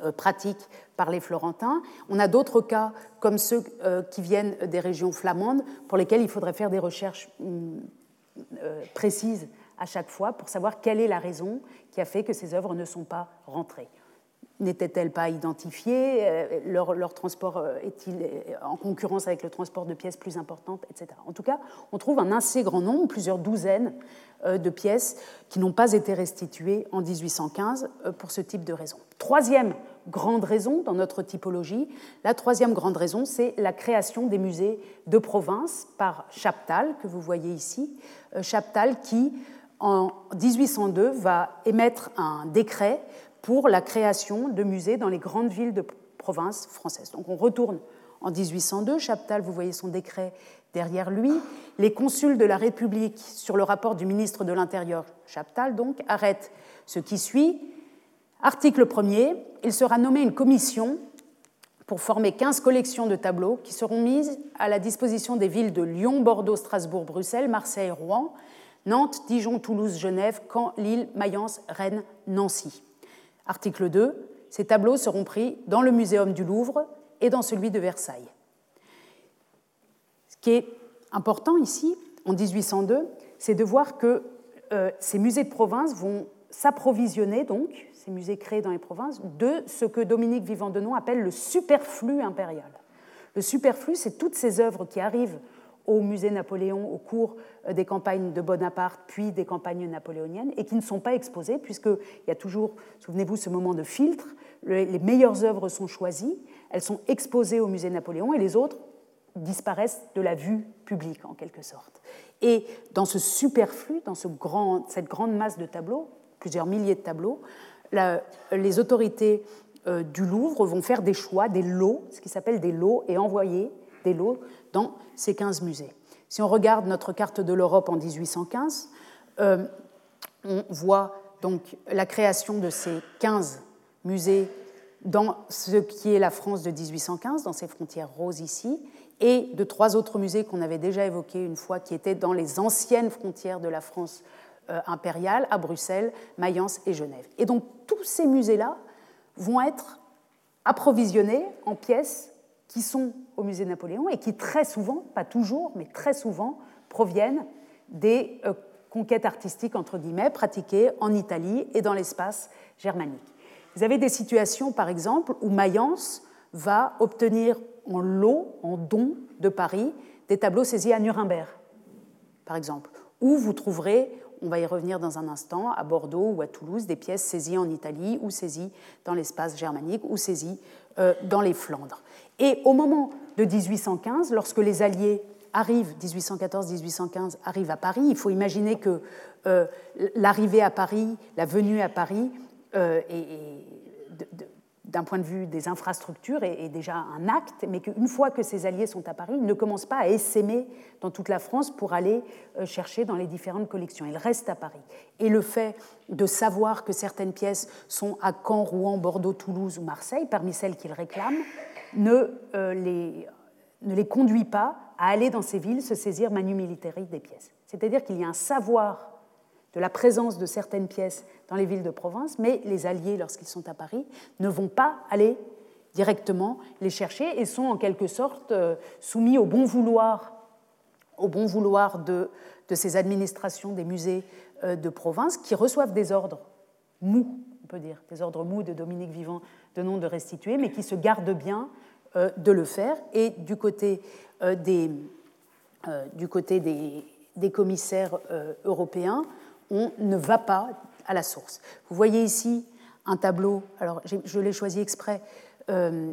euh, pratiques par les Florentins. On a d'autres cas, comme ceux euh, qui viennent des régions flamandes, pour lesquels il faudrait faire des recherches mm, euh, précises à chaque fois pour savoir quelle est la raison qui a fait que ces œuvres ne sont pas rentrées n'étaient-elles pas identifiées euh, leur, transport euh, est-il euh, en concurrence avec le transport de pièces plus importantes, etc. En tout cas, on trouve un assez grand nombre, plusieurs douzaines de pièces qui n'ont pas été restituées en 1815 pour ce type de raison. Troisième grande raison dans notre typologie, la troisième grande raison, c'est la création des musées de province par Chaptal, que vous voyez ici. Chaptal qui, en 1802, va émettre un décret pour la création de musées dans les grandes villes de province françaises. Donc on retourne en 1802, Chaptal, vous voyez son décret derrière lui. Les consuls de la République, sur le rapport du ministre de l'Intérieur, Chaptal, donc, arrêtent ce qui suit. Article 1er, il sera nommé une commission pour former 15 collections de tableaux qui seront mises à la disposition des villes de Lyon, Bordeaux, Strasbourg, Bruxelles, Marseille, Rouen, Nantes, Dijon, Toulouse, Genève, Caen, Lille, Mayence, Rennes, Nancy. Article 2. Ces tableaux seront pris dans le Muséum du Louvre et dans celui de Versailles. Ce qui est important ici, en 1802, c'est de voir que euh, ces musées de province vont s'approvisionner, donc, ces musées créés dans les provinces, de ce que Dominique Vivant-Denon appelle le superflu impérial. Le superflu, c'est toutes ces œuvres qui arrivent au musée Napoléon au cours euh, des campagnes de Bonaparte, puis des campagnes napoléoniennes, et qui ne sont pas exposées, puisqu'il y a toujours, souvenez-vous, ce moment de filtre, les meilleures œuvres sont choisies, elles sont exposées au musée Napoléon, et les autres disparaissent de la vue publique, en quelque sorte. Et dans ce superflu, dans cette grande masse de tableaux, plusieurs milliers de tableaux, les autorités euh, du Louvre vont faire des choix, des lots, ce qui s'appelle des lots, et envoyer des lots dans ces 15 musées. Si on regarde notre carte de l'Europe en 1815, euh, on voit donc la création de ces 15 musées dans ce qui est la France de 1815, dans ces frontières roses ici, et de trois autres musées qu'on avait déjà évoqués une fois, qui étaient dans les anciennes frontières de la France euh, impériale, à Bruxelles, Mayence et Genève. Et donc tous ces musées-là vont être approvisionnés en pièces qui sont au musée Napoléon et qui très souvent, pas toujours, mais très souvent, proviennent des euh, conquêtes artistiques, entre guillemets, pratiquées en Italie et dans l'espace germanique. Vous avez des situations, par exemple, où Mayence va obtenir en lot, en don de Paris, des tableaux saisis à Nuremberg, par exemple, où vous trouverez, on va y revenir dans un instant, à Bordeaux ou à Toulouse, des pièces saisies en Italie ou saisies dans l'espace germanique ou saisies euh, dans les Flandres. Et au moment de 1815, lorsque les Alliés arrivent, 1814-1815, arrivent à Paris, il faut imaginer que euh, l'arrivée à Paris, la venue à Paris, euh, d'un point de vue des infrastructures, est, déjà un acte, mais qu'une fois que ces alliés sont à Paris, ils ne commencent pas à essaimer dans toute la France pour aller euh, chercher dans les différentes collections. Ils restent à Paris. Et le fait de savoir que certaines pièces sont à Caen, Rouen, Bordeaux, Toulouse ou Marseille, parmi celles qu'ils réclament, ne, euh, les, ne les conduit pas à aller dans ces villes se saisir manu militari des pièces. C'est-à-dire qu'il y a un savoir de la présence de certaines pièces dans les villes de province, mais les alliés, lorsqu'ils sont à Paris, ne vont pas aller directement les chercher et sont en quelque sorte euh, soumis au bon vouloir, au bon vouloir de, de ces administrations des musées euh, de province qui reçoivent des ordres mous, on peut dire, des ordres mous de Dominique Vivant de nom de restituer, mais qui se gardent bien euh, de le faire. Et du côté des, du côté des, des commissaires européens, on ne va pas à la source. Vous voyez ici un tableau, alors je l'ai choisi exprès, euh,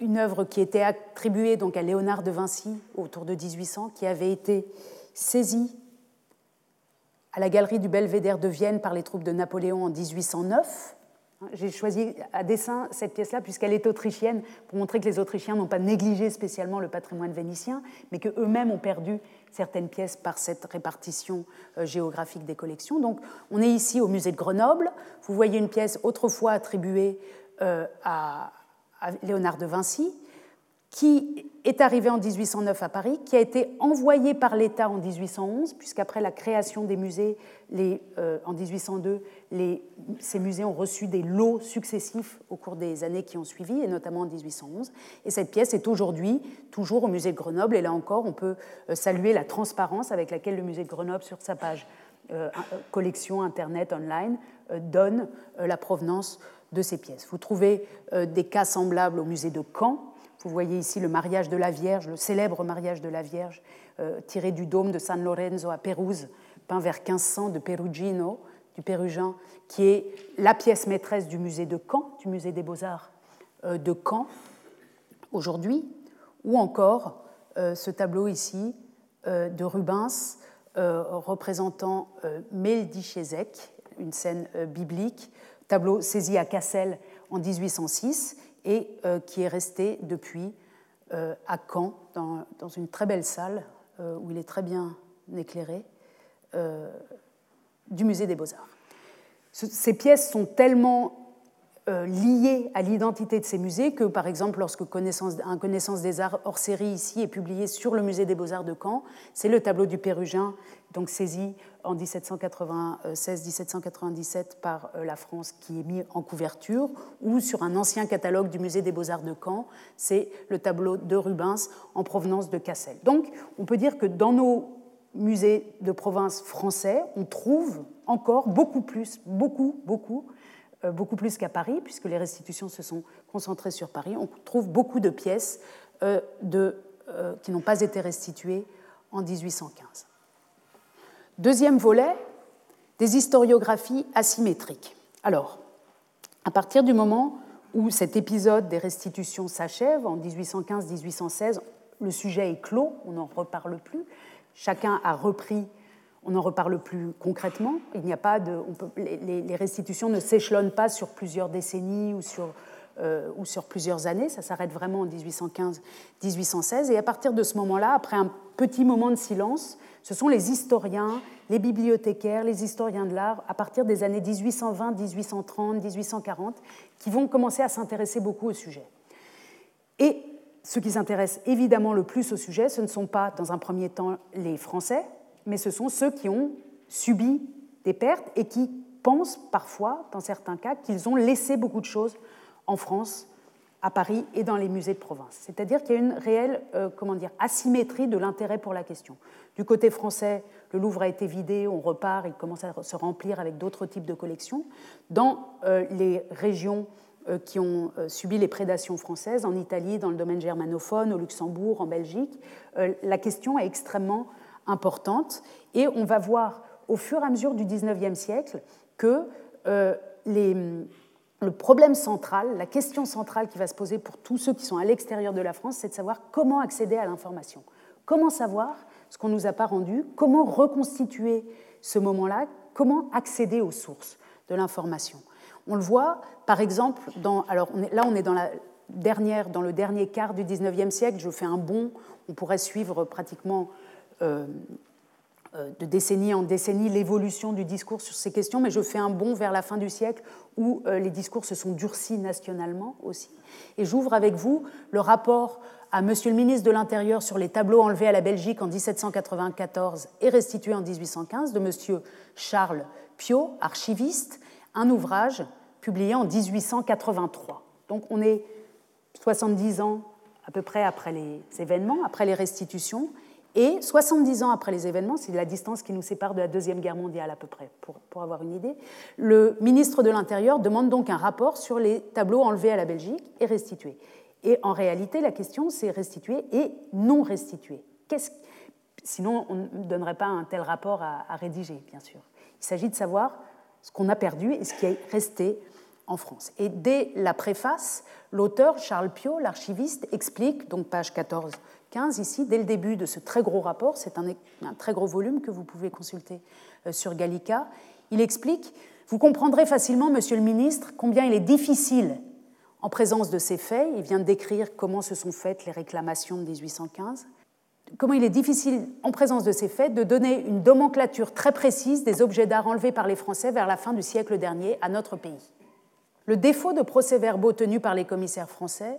une œuvre qui était attribuée donc à Léonard de Vinci autour de 1800, qui avait été saisie à la galerie du Belvédère de Vienne par les troupes de Napoléon en 1809. J'ai choisi à dessein cette pièce-là puisqu'elle est autrichienne pour montrer que les Autrichiens n'ont pas négligé spécialement le patrimoine vénitien, mais qu'eux-mêmes ont perdu certaines pièces par cette répartition euh, géographique des collections. Donc on est ici au musée de Grenoble. Vous voyez une pièce autrefois attribuée euh, à Léonard de Vinci, qui est arrivé en 1809 à Paris, qui a été envoyé par l'État en 1811, puisqu'après la création des musées euh, en 1802, les, ces musées ont reçu des lots successifs au cours des années qui ont suivi, et notamment en 1811. Et cette pièce est aujourd'hui toujours au musée de Grenoble, et là encore, on peut euh, saluer la transparence avec laquelle le musée de Grenoble, sur sa page euh, collection Internet online, donne la provenance de ces pièces. Vous trouvez des cas semblables au musée de Caen, vous voyez ici le mariage de la Vierge, le célèbre mariage de la Vierge, euh, tiré du dôme de San Lorenzo à Pérouse, peint vers 1500 de Perugino, du Pérugin, qui est la pièce maîtresse du musée de Caen, du musée des beaux-arts euh, de Caen, aujourd'hui, ou encore euh, ce tableau ici de Rubens représentant Melchizedek, une scène biblique, tableau saisi à Cassel en 1806 et euh, qui est resté depuis euh, à Caen, dans, dans, une très belle salle euh, où il est très bien éclairé, du musée des beaux-arts. Ces pièces sont tellement euh, lié à l'identité de ces musées que, par exemple, lorsque Connaissance, un Connaissance des Arts hors série ici est publié sur le musée des Beaux-Arts de Caen, c'est le tableau du Pérugin, donc saisi en 1796-1797 par euh, la France qui est mis en couverture, ou sur un ancien catalogue du musée des Beaux-Arts de Caen, c'est le tableau de Rubens en provenance de Cassel. Donc, on peut dire que dans nos musées de province français, on trouve encore beaucoup plus, beaucoup, beaucoup beaucoup plus qu'à Paris, puisque les restitutions se sont concentrées sur Paris. On trouve beaucoup de pièces euh, euh, qui n'ont pas été restituées en 1815. Deuxième volet, des historiographies asymétriques. Alors, à partir du moment où cet épisode des restitutions s'achève, en 1815-1816, le sujet est clos, on n'en reparle plus. Chacun a repris on n'en reparle plus concrètement. Il n'y a pas de, les, restitutions ne s'échelonnent pas sur plusieurs décennies ou sur, euh, ou sur plusieurs années. Ça s'arrête vraiment en 1815-1816. Et à partir de ce moment-là, après un petit moment de silence, ce sont les historiens, les bibliothécaires, les historiens de l'art, à partir des années 1820, 1830, 1840, qui vont commencer à s'intéresser beaucoup au sujet. Et ce qui s'intéresse évidemment le plus au sujet, ce ne sont pas, dans un premier temps, les Français, mais ce sont ceux qui ont subi des pertes et qui pensent parfois, dans certains cas, qu'ils ont laissé beaucoup de choses en France, à Paris et dans les musées de province. C'est-à-dire qu'il y a une réelle euh, comment dire, asymétrie de l'intérêt pour la question. Du côté français, le Louvre a été vidé, on repart, il commence à se remplir avec d'autres types de collections. Dans euh, les régions euh, qui ont subi les prédations françaises, en Italie, dans le domaine germanophone, au Luxembourg, en Belgique, la question est extrêmement importante. Et on va voir au fur et à mesure du XIXe siècle que euh, le problème central, la question centrale qui va se poser pour tous ceux qui sont à l'extérieur de la France, c'est de savoir comment accéder à l'information. Comment savoir ce qu'on ne nous a pas rendu, comment reconstituer ce moment-là, comment accéder aux sources de l'information. On le voit, par exemple, dans, alors là on est dans la dernière, dans le dernier quart du XIXe siècle, je fais un bond, on pourrait suivre pratiquement de décennie en décennie l'évolution du discours sur ces questions, mais je fais un bond vers la fin du siècle où euh, les discours se sont durcis nationalement aussi. Et j'ouvre avec vous le rapport à Monsieur le ministre de l'Intérieur sur les tableaux enlevés à la Belgique en 1794 et restitués en 1815 de Monsieur Charles Piot, archiviste, un ouvrage publié en 1883. Donc on est 70 ans à peu près après les événements, après les restitutions, et 70 ans après les événements, c'est la distance qui nous sépare de la Deuxième Guerre mondiale à peu près, pour, pour avoir une idée, le ministre de l'Intérieur demande donc un rapport sur les tableaux enlevés à la Belgique et restitués. Et en réalité, la question, c'est restituer et non restituer. Sinon, on ne donnerait pas un tel rapport à, à rédiger, bien sûr. Il s'agit de savoir ce qu'on a perdu et ce qui est resté en France. Et dès la préface, l'auteur Charles Piot, l'archiviste, explique, donc page 14 15 ici, dès le début de ce très gros rapport, c'est un, un, très gros volume que vous pouvez consulter euh, sur Gallica, il explique, vous comprendrez facilement, monsieur le ministre, combien il est difficile, en présence de ces faits, il vient de décrire comment se sont faites les réclamations de 1815, comment il est difficile, en présence de ces faits, de donner une nomenclature très précise des objets d'art enlevés par les Français vers la fin du siècle dernier à notre pays. Le défaut de procès-verbaux tenus par les commissaires français,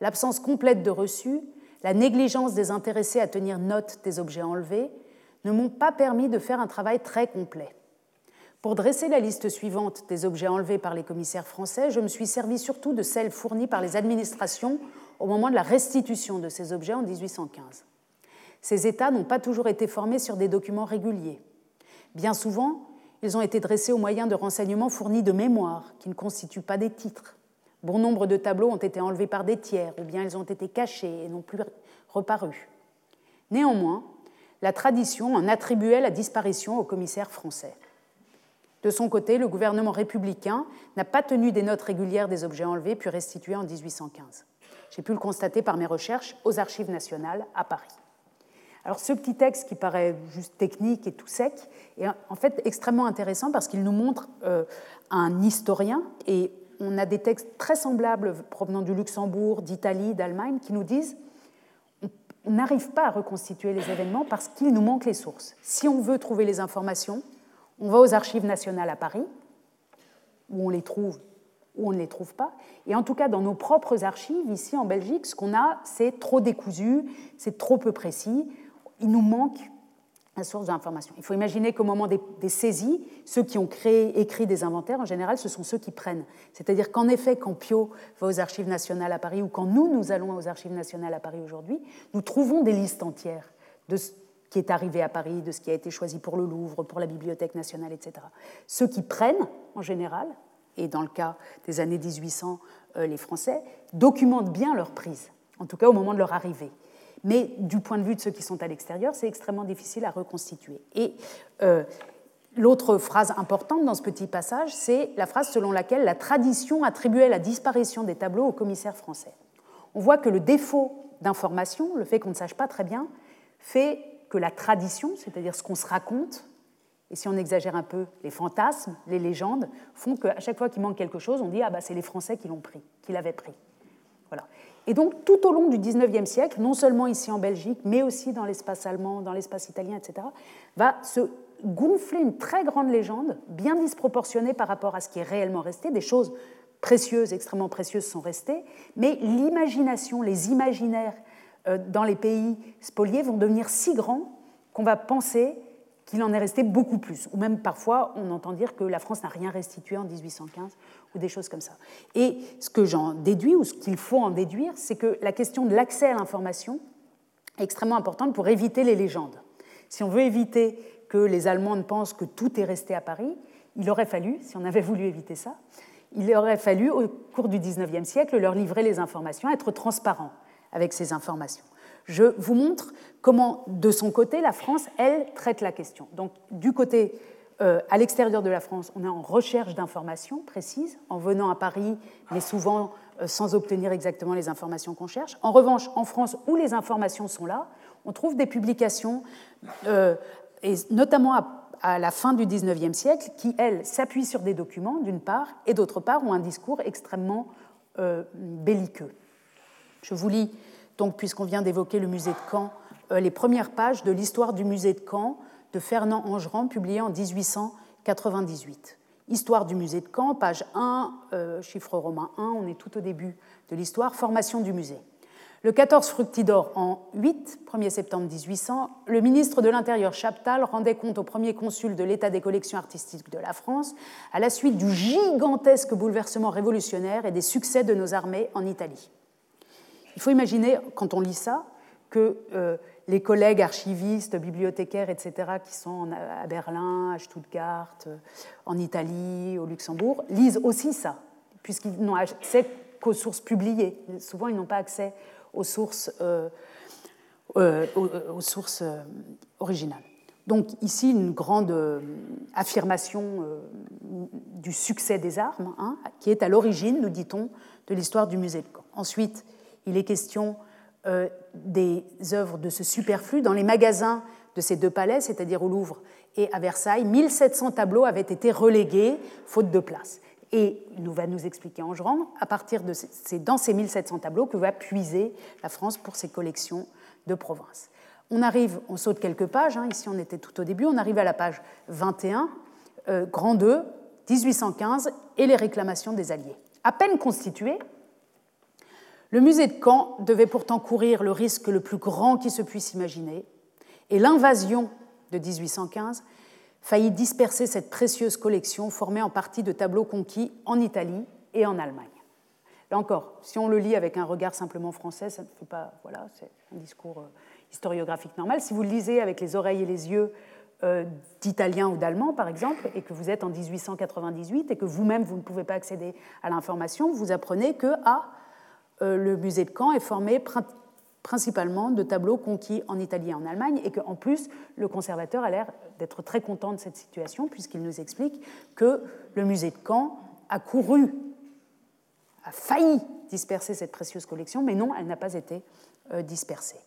l'absence complète de reçus, la négligence des intéressés à tenir note des objets enlevés ne m'ont pas permis de faire un travail très complet. Pour dresser la liste suivante des objets enlevés par les commissaires français, je me suis servi surtout de celles fournies par les administrations au moment de la restitution de ces objets en 1815. Ces États n'ont pas toujours été formés sur des documents réguliers. Bien souvent, ils ont été dressés au moyen de renseignements fournis de mémoire, qui ne constituent pas des titres. Bon nombre de tableaux ont été enlevés par des tiers, ou bien ils ont été cachés et n'ont plus reparu. Néanmoins, la tradition en attribuait la disparition aux commissaires français. De son côté, le gouvernement républicain n'a pas tenu des notes régulières des objets enlevés puis restitués en 1815. J'ai pu le constater par mes recherches aux archives nationales à Paris. Alors ce petit texte qui paraît juste technique et tout sec est en fait extrêmement intéressant parce qu'il nous montre euh, un historien et on a des textes très semblables provenant du Luxembourg, d'Italie, d'Allemagne qui nous disent on n'arrive pas à reconstituer les événements parce qu'il nous manque les sources. Si on veut trouver les informations, on va aux archives nationales à Paris, où on les trouve ou on ne les trouve pas. Et en tout cas, dans nos propres archives, ici en Belgique, ce qu'on a, c'est trop décousu, c'est trop peu précis il nous manque la source d'information. Il faut imaginer qu'au moment des, saisies, ceux qui ont créé, écrit des inventaires, en général, ce sont ceux qui prennent. C'est-à-dire qu'en effet, quand Pio va aux archives nationales à Paris ou quand nous, nous allons aux archives nationales à Paris aujourd'hui, nous trouvons des listes entières de ce qui est arrivé à Paris, de ce qui a été choisi pour le Louvre, pour la Bibliothèque nationale, etc. Ceux qui prennent, en général, et dans le cas des années 1800, euh, les Français, documentent bien leur prise, en tout cas au moment de leur arrivée mais du point de vue de ceux qui sont à l'extérieur, c'est extrêmement difficile à reconstituer. Et euh, l'autre phrase importante dans ce petit passage, c'est la phrase selon laquelle la tradition attribuait la disparition des tableaux aux commissaires français. On voit que le défaut d'information, le fait qu'on ne sache pas très bien, fait que la tradition, c'est-à-dire ce qu'on se raconte, et si on exagère un peu, les fantasmes, les légendes, font qu'à chaque fois qu'il manque quelque chose, on dit ah bah c'est les Français qui l'ont pris, qui l'avaient pris. Voilà. Et donc, tout au long du XIXe siècle, non seulement ici en Belgique, mais aussi dans l'espace allemand, dans l'espace italien, etc., va se gonfler une très grande légende, bien disproportionnée par rapport à ce qui est réellement resté. Des choses précieuses, extrêmement précieuses sont restées, mais l'imagination, les imaginaires euh, dans les pays spoliés vont devenir si grands qu'on va penser qu'il en est resté beaucoup plus. Ou même parfois, on entend dire que la France n'a rien restitué en 1815 des choses comme ça. Et ce que j'en déduis, ou ce qu'il faut en déduire, c'est que la question de l'accès à l'information est extrêmement importante pour éviter les légendes. Si on veut éviter que les Allemands ne pensent que tout est resté à Paris, il aurait fallu, si on avait voulu éviter ça, il aurait fallu, au cours du XIXe siècle, leur livrer les informations, être transparent avec ces informations je vous montre comment, de son côté, la France, elle, traite la question. Donc, du côté euh, à l'extérieur de la France, on est en recherche d'informations précises, en venant à Paris, mais souvent euh, sans obtenir exactement les informations qu'on cherche. En revanche, en France, où les informations sont là, on trouve des publications, euh, et notamment à, la fin du XIXe siècle, qui, elles, s'appuient sur des documents, d'une part, et d'autre part, ont un discours extrêmement belliqueux. Je vous lis donc puisqu'on vient d'évoquer le musée de Caen, les premières pages de l'histoire du musée de Caen de Fernand Angerand, publié en 1898. Histoire du musée de Caen, page 1, euh, chiffre romain 1, on est tout au début de l'histoire, formation du musée. Le 14 Fructidor en 8, 1er septembre 1800, le ministre de l'Intérieur Chaptal rendait compte au premier consul de l'état des collections artistiques de la France à la suite du gigantesque bouleversement révolutionnaire et des succès de nos armées en Italie. Il faut imaginer, quand on lit ça, que euh, les collègues archivistes, bibliothécaires, etc., qui sont à Berlin, à Stuttgart, euh, en Italie, au Luxembourg, lisent aussi ça, puisqu'ils n'ont accès qu'aux sources publiées. Souvent, ils n'ont pas accès aux sources, euh, aux sources originales. Donc ici, une grande affirmation du succès des armes, hein, qui est à l'origine, nous dit-on, de l'histoire du musée de Caen. Ensuite, il est question euh, des œuvres de ce superflu. Dans les magasins de ces deux palais, c'est-à-dire au Louvre et à Versailles, 1700 tableaux avaient été relégués, faute de place. Et il nous va nous expliquer Angerand, à partir de c'est dans ces 1700 tableaux que va puiser la France pour ses collections de province. On arrive, on saute quelques pages, hein, ici on était tout au début, on arrive à la page 21, euh, grand 2, 1815, et les réclamations des Alliés. À peine constitué, le musée de Caen devait pourtant courir le risque le plus grand qui se puisse imaginer, et l'invasion de 1815 faillit disperser cette précieuse collection formée en partie de tableaux conquis en Italie et en Allemagne. Là encore, si on le lit avec un regard simplement français, ça ne fait pas. Voilà, c'est un discours euh, historiographique normal. Si vous le lisez avec les oreilles et les yeux euh, d'Italiens ou d'Allemands, par exemple, et que vous êtes en 1898 et que vous-même, vous ne pouvez pas accéder à l'information, vous apprenez que ah, le musée de Caen est formé principalement de tableaux conquis en Italie et en Allemagne, et qu'en plus, le conservateur a l'air d'être très content de cette situation, puisqu'il nous explique que le musée de Caen a couru, a failli disperser cette précieuse collection, mais non, elle n'a pas été euh, dispersée.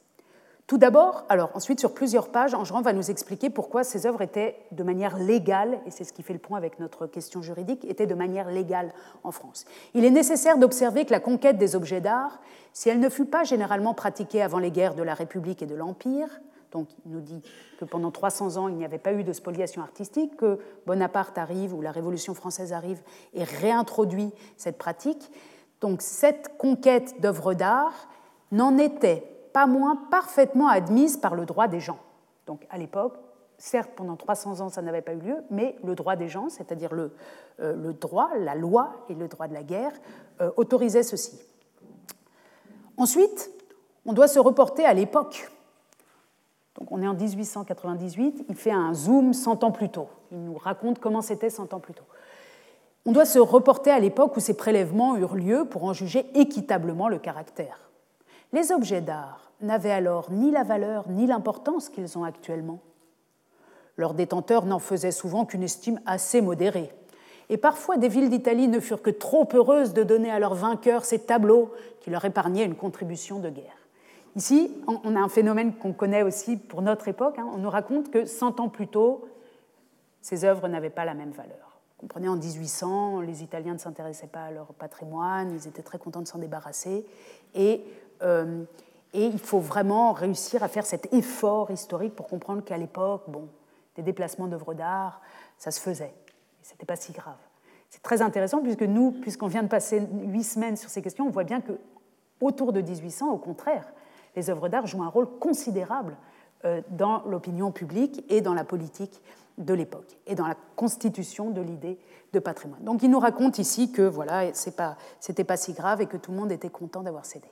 Tout d'abord, alors ensuite sur plusieurs pages, Enguerrand va nous expliquer pourquoi ces œuvres étaient de manière légale, et c'est ce qui fait le point avec notre question juridique, étaient de manière légale en France. Il est nécessaire d'observer que la conquête des objets d'art, si elle ne fut pas généralement pratiquée avant les guerres de la République et de l'Empire, donc il nous dit que pendant 300 ans, il n'y avait pas eu de spoliation artistique, que Bonaparte arrive ou la Révolution française arrive et réintroduit cette pratique. Donc cette conquête d'œuvres d'art n'en était pas moins parfaitement admise par le droit des gens. Donc à l'époque, certes, pendant 300 ans, ça n'avait pas eu lieu, mais le droit des gens, c'est-à-dire le, euh, droit, la loi et le droit de la guerre, euh, autorisaient ceci. Ensuite, on doit se reporter à l'époque. Donc on est en 1898, il fait un zoom 100 ans plus tôt. Il nous raconte comment c'était 100 ans plus tôt. On doit se reporter à l'époque où ces prélèvements eurent lieu pour en juger équitablement le caractère. Les objets d'art n'avaient alors ni la valeur ni l'importance qu'ils ont actuellement. Leurs détenteurs n'en faisaient souvent qu'une estime assez modérée. Et parfois, des villes d'Italie ne furent que trop heureuses de donner à leurs vainqueurs ces tableaux qui leur épargnaient une contribution de guerre. Ici, on a un phénomène qu'on connaît aussi pour notre époque. Hein. On nous raconte que 100 ans plus tôt, ces œuvres n'avaient pas la même valeur. Vous comprenez, en 1800, les Italiens ne s'intéressaient pas à leur patrimoine, ils étaient très contents de s'en débarrasser. Euh, et il faut vraiment réussir à faire cet effort historique pour comprendre qu'à l'époque, bon, des déplacements d'œuvres d'art, ça se faisait. Ce n'était pas si grave. C'est très intéressant puisque nous, puisqu'on vient de passer huit semaines sur ces questions, on voit bien que autour de 1800, au contraire, les œuvres d'art jouent un rôle considérable euh, dans l'opinion publique et dans la politique de l'époque et dans la constitution de l'idée de patrimoine. Donc il nous raconte ici que voilà, ce pas, c'était pas si grave et que tout le monde était content d'avoir cédé.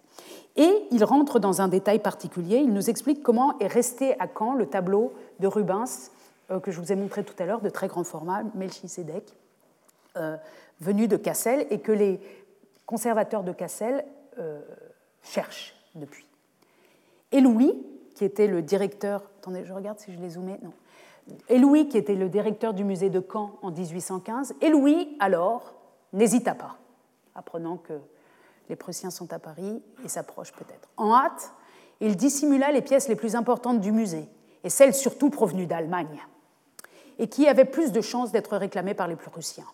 Et il rentre dans un détail particulier, il nous explique comment est resté à Caen le tableau de Rubens euh, que je vous ai montré tout à l'heure, de très grand format, Melchisedec, euh, venu de Cassel et que les conservateurs de Cassel euh, cherchent depuis. Et Louis, qui était le directeur, attendez, je regarde si je l'ai zoomé, non, et Louis, qui était le directeur du musée de Caen en 1815, et Louis, alors, n'hésita pas, apprenant que les Prussiens sont à Paris et s'approchent peut-être. En hâte, il dissimula les pièces les plus importantes du musée, et celles surtout provenues d'Allemagne, et qui avaient plus de chances d'être réclamées par les Prussiens.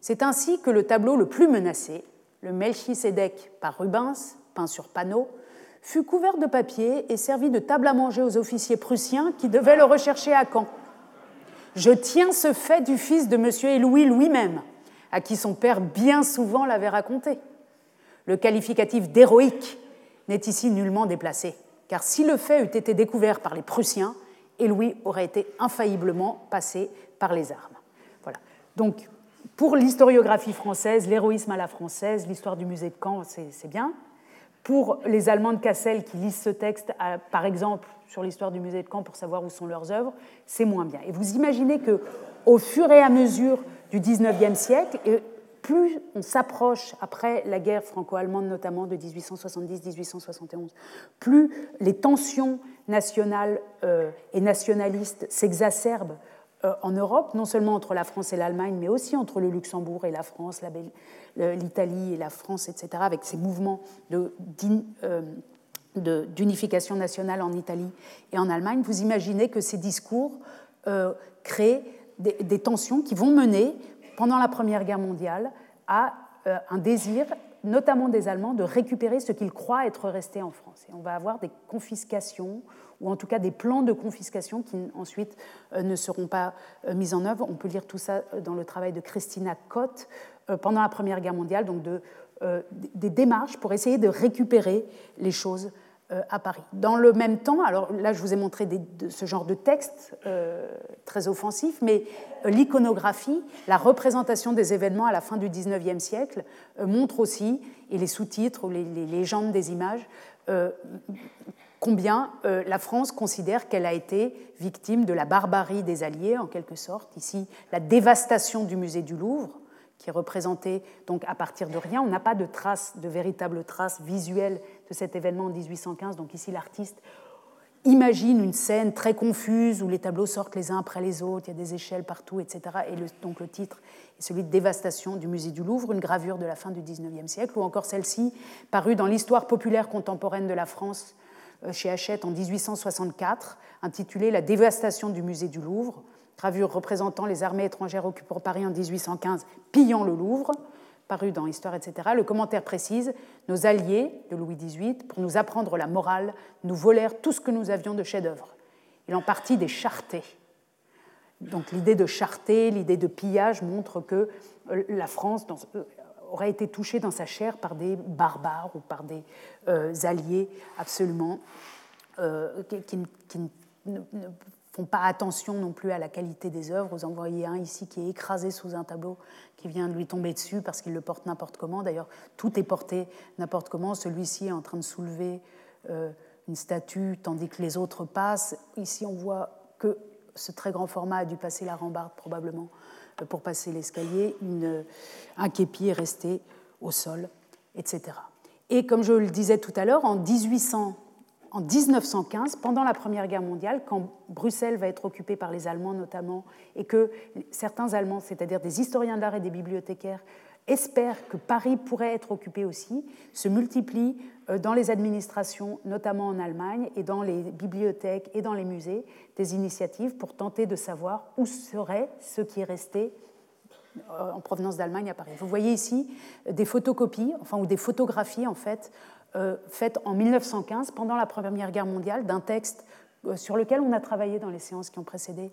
C'est ainsi que le tableau le plus menacé, le Melchisedec par Rubens, peint sur panneau, fut couvert de papier et servi de table à manger aux officiers prussiens qui devaient le rechercher à Caen. Je tiens ce fait du fils de M. Louis lui-même, à qui son père bien souvent l'avait raconté. Le qualificatif d'héroïque n'est ici nullement déplacé, car si le fait eût été découvert par les Prussiens, Louis aurait été infailliblement passé par les armes. Voilà. Donc, pour l'historiographie française, l'héroïsme à la française, l'histoire du musée de Caen, c'est bien. Pour les Allemands de Cassel qui lisent ce texte, par exemple sur l'histoire du musée de Caen pour savoir où sont leurs œuvres, c'est moins bien. Et vous imaginez que, au fur et à mesure du XIXe siècle, et plus on s'approche, après la guerre franco-allemande notamment de 1870-1871, plus les tensions nationales euh, et nationalistes s'exacerbent euh, en Europe, non seulement entre la France et l'Allemagne, mais aussi entre le Luxembourg et la France, l'Italie et la France, etc., avec ces mouvements euh, d'unification nationale en Italie et en Allemagne, vous imaginez que ces discours créent des, tensions qui vont mener pendant la Première Guerre mondiale à euh, un désir, notamment des Allemands, de récupérer ce qu'ils croient être resté en France. Et on va avoir des confiscations, ou en tout cas des plans de confiscation qui ensuite euh, ne seront pas euh, mis en œuvre. On peut lire tout ça dans le travail de Christina Kott pendant la Première Guerre mondiale, donc de, des démarches pour essayer de récupérer les choses euh, à Paris. Dans le même temps, alors là je vous ai montré ce genre de texte euh, très offensif, mais euh, l'iconographie, la représentation des événements à la fin du XIXe siècle montre aussi, et les sous-titres ou les, légendes des images, combien la France considère qu'elle a été victime de la barbarie des Alliés, en quelque sorte. Ici, la dévastation du musée du Louvre, qui est représentée donc à partir de rien. On n'a pas de traces, de véritables traces visuelles de cet événement en 1815. Donc ici, l'artiste imagine une scène très confuse où les tableaux sortent les uns après les autres, il y a des échelles partout, etc. Et donc le titre est celui de Dévastation du musée du Louvre, une gravure de la fin du XIXe siècle, ou encore celle-ci, parue dans l'histoire populaire contemporaine de la France euh, chez Hachette en 1864, intitulée La dévastation du musée du Louvre, gravure représentant les armées étrangères occupant Paris en 1815, pillant le Louvre paru dans Histoire, etc., le commentaire précise Nos alliés de Louis XVIII, pour nous apprendre la morale, nous volèrent tout ce que nous avions de chef-d'œuvre. Il en partit des chartés. Donc l'idée de charté, l'idée de pillage montre que euh, la France euh, aurait été touchée dans sa chair par des barbares ou par des euh, alliés absolument qui, ne, pas attention non plus à la qualité des œuvres. Vous en voyez un ici qui est écrasé sous un tableau qui vient de lui tomber dessus parce qu'il le porte n'importe comment. D'ailleurs, tout est porté n'importe comment. Celui-ci est en train de soulever euh, une statue tandis que les autres passent. Ici, on voit que ce très grand format a dû passer la rambarde probablement euh, pour passer l'escalier. Un képi est resté au sol, etc. Et comme je le disais tout à l'heure, en 1800 en 1915, pendant la Première Guerre mondiale, quand Bruxelles va être occupée par les Allemands notamment, et que certains Allemands, c'est-à-dire des historiens d'art et des bibliothécaires, espèrent que Paris pourrait être occupé aussi, se multiplient euh, dans les administrations, notamment en Allemagne, et dans les bibliothèques et dans les musées, des initiatives pour tenter de savoir où serait ce qui est resté euh, en provenance d'Allemagne à Paris. Vous voyez ici des photocopies, enfin, ou des photographies en fait, euh, faite en 1915, pendant la Première Guerre mondiale, d'un texte euh, sur lequel on a travaillé dans les séances qui ont précédé,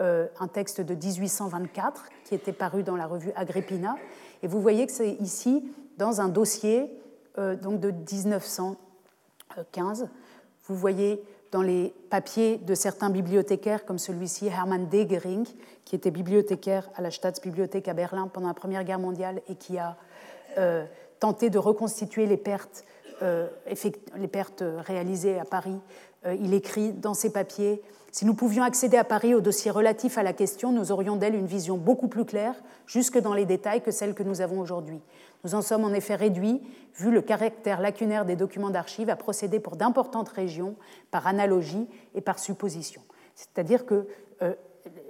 euh, un texte de 1824 qui était paru dans la revue Agrippina. Et vous voyez que c'est ici, dans un dossier donc de 1915. Vous voyez dans les papiers de certains bibliothécaires, comme celui-ci, Hermann Degering, qui était bibliothécaire à la Staatsbibliothek à Berlin pendant la Première Guerre mondiale et qui a tenté de reconstituer les pertes euh, les pertes réalisées à Paris, euh, il écrit dans ses papiers Si nous pouvions accéder à Paris au dossier relatif à la question, nous aurions d'elle une vision beaucoup plus claire, jusque dans les détails, que celle que nous avons aujourd'hui. Nous en sommes en effet réduits, vu le caractère lacunaire des documents d'archives, à procéder pour d'importantes régions par analogie et par supposition. C'est-à-dire que euh,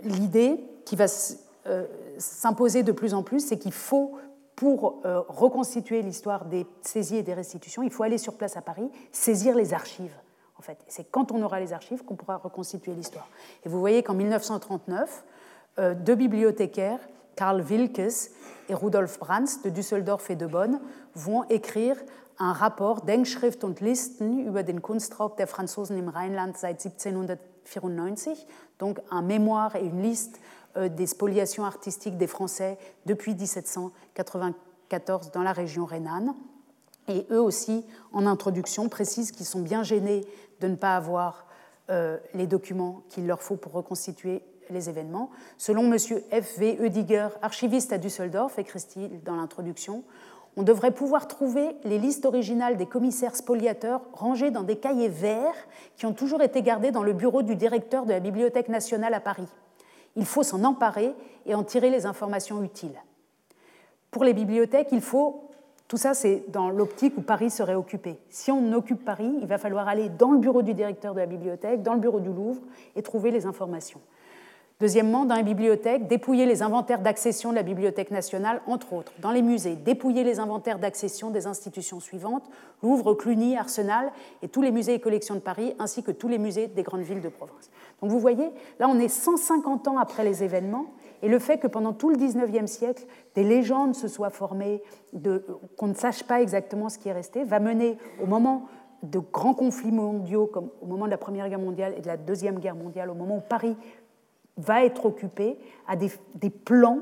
l'idée qui va s'imposer de plus en plus, c'est qu'il faut pour euh, reconstituer l'histoire des saisies et des restitutions, il faut aller sur place à Paris, saisir les archives. En fait, c'est quand on aura les archives qu'on pourra reconstituer l'histoire. Et vous voyez qu'en 1939, euh, deux bibliothécaires, Karl Wilkes et Rudolf Brands de Düsseldorf et de Bonn, vont écrire un rapport Denkschrift und Listen über den Kunstraub der Franzosen im Rheinland seit 1794, donc un mémoire et une liste des spoliations artistiques des Français depuis 1794 dans la région rhénane. Et eux aussi, en introduction, précisent qu'ils sont bien gênés de ne pas avoir euh, les documents qu'il leur faut pour reconstituer les événements. Selon M. F. V. Oediger, archiviste à Düsseldorf, écrit-il dans l'introduction, on devrait pouvoir trouver les listes originales des commissaires spoliateurs rangées dans des cahiers verts qui ont toujours été gardés dans le bureau du directeur de la Bibliothèque nationale à Paris. Il faut s'en emparer et en tirer les informations utiles. pour les bibliothèques, il faut tout ça, c'est dans l'optique où Paris serait occupé. Si on occupe Paris, il va falloir aller dans le bureau du directeur de la bibliothèque, dans le bureau du Louvre, et trouver les informations. Deuxièmement, dans les bibliothèques, dépouiller les inventaires d'accession de la Bibliothèque nationale, entre autres. Dans les musées, dépouiller les inventaires d'accession des institutions suivantes, Louvre, Cluny, Arsenal et tous les musées et collections de Paris, ainsi que tous les musées des grandes villes de province. Donc vous voyez, là on est 150 ans après les événements, et le fait que pendant tout le 19e siècle, des légendes se soient formées, qu'on ne sache pas exactement ce qui est resté, va mener au moment de grands conflits mondiaux, comme au moment de la Première Guerre mondiale et de la Deuxième Guerre mondiale, au moment où Paris va être occupé à des, plans,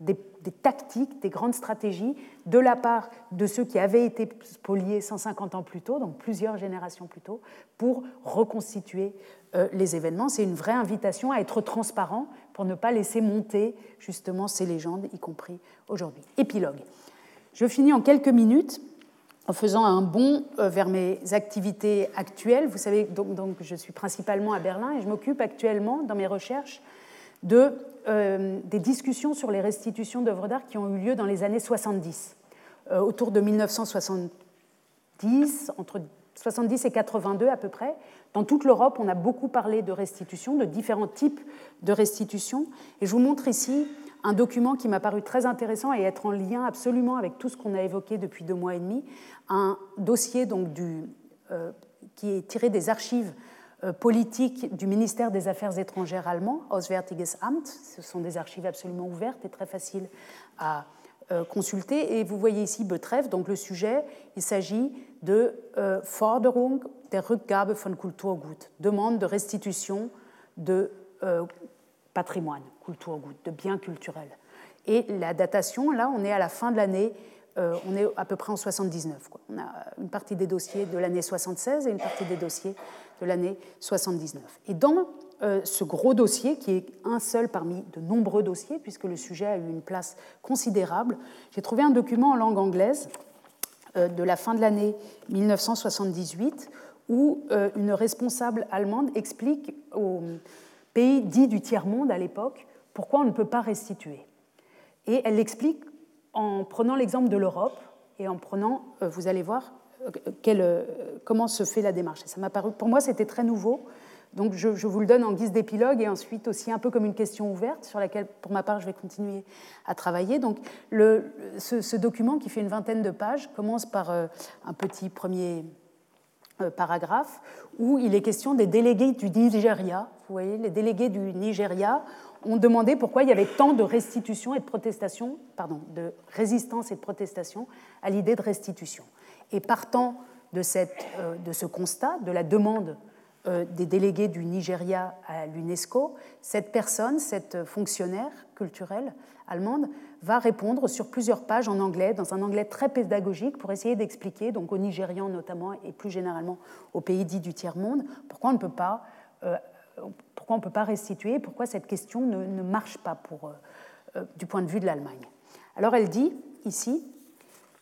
des, tactiques, des grandes stratégies de la part de ceux qui avaient été spoliés 150 ans plus tôt, donc plusieurs générations plus tôt, pour reconstituer euh, les événements. C'est une vraie invitation à être transparent pour ne pas laisser monter justement ces légendes, y compris aujourd'hui. Épilogue. Je finis en quelques minutes en faisant un bond euh, vers mes activités actuelles. Vous savez, donc, je suis principalement à Berlin et je m'occupe actuellement, dans mes recherches, de, euh, des discussions sur les restitutions d'œuvres d'art qui ont eu lieu dans les années 70. Euh, autour de 1970, entre 70 et 82 à peu près, dans toute l'Europe, on a beaucoup parlé de restitution, de différents types de restitution. Et je vous montre ici un document qui m'a paru très intéressant et être en lien absolument avec tout ce qu'on a évoqué depuis deux mois et demi, un dossier donc euh, qui est tiré des archives euh, politiques du ministère des Affaires étrangères allemand, Auswärtiges Amt. Ce sont des archives absolument ouvertes et très faciles à euh, consulter. Et vous voyez ici Betreff, donc le sujet, il s'agit de Forderung der Rückgabe von Kulturgut, demande de restitution de patrimoine, Kulturgut, de biens culturels. Et la datation, là, on est à la fin de l'année, euh, on est à peu près en 79. Quoi. On a une partie des dossiers de l'année 76 et une partie des dossiers de l'année 79. Et dans euh, ce gros dossier, qui est un seul parmi de nombreux dossiers, puisque le sujet a eu une place considérable, j'ai trouvé un document en langue anglaise euh, de la fin de l'année 1978 où une responsable allemande explique aux pays dits du tiers-monde à l'époque, pourquoi on ne peut pas restituer. Et elle l'explique en prenant l'exemple de l'Europe et en prenant, euh, vous allez voir, euh, euh, comment se fait la démarche. ça m'a paru, pour moi, c'était très nouveau. Donc je, vous le donne en guise d'épilogue et ensuite aussi un peu comme une question ouverte sur laquelle, pour ma part, je vais continuer à travailler. Donc ce, document qui fait une vingtaine de pages commence par un petit premier paragraphe où il est question des délégués du Nigeria. Vous voyez, les délégués du Nigeria ont demandé pourquoi il y avait tant de restitution et de protestation, pardon, de résistance et de protestation à l'idée de restitution. Et partant de, cette, euh, de ce constat, de la demande euh, des délégués du Nigeria à l'UNESCO, cette personne, cette fonctionnaire culturelle allemande, va répondre sur plusieurs pages en anglais, dans un anglais très pédagogique, pour essayer d'expliquer, donc aux Nigérians notamment, et plus généralement aux pays dits du tiers-monde, pourquoi on ne peut pas, euh, pourquoi on peut pas restituer, pourquoi cette question ne, marche pas pour, euh, euh, du point de vue de l'Allemagne. Alors elle dit ici,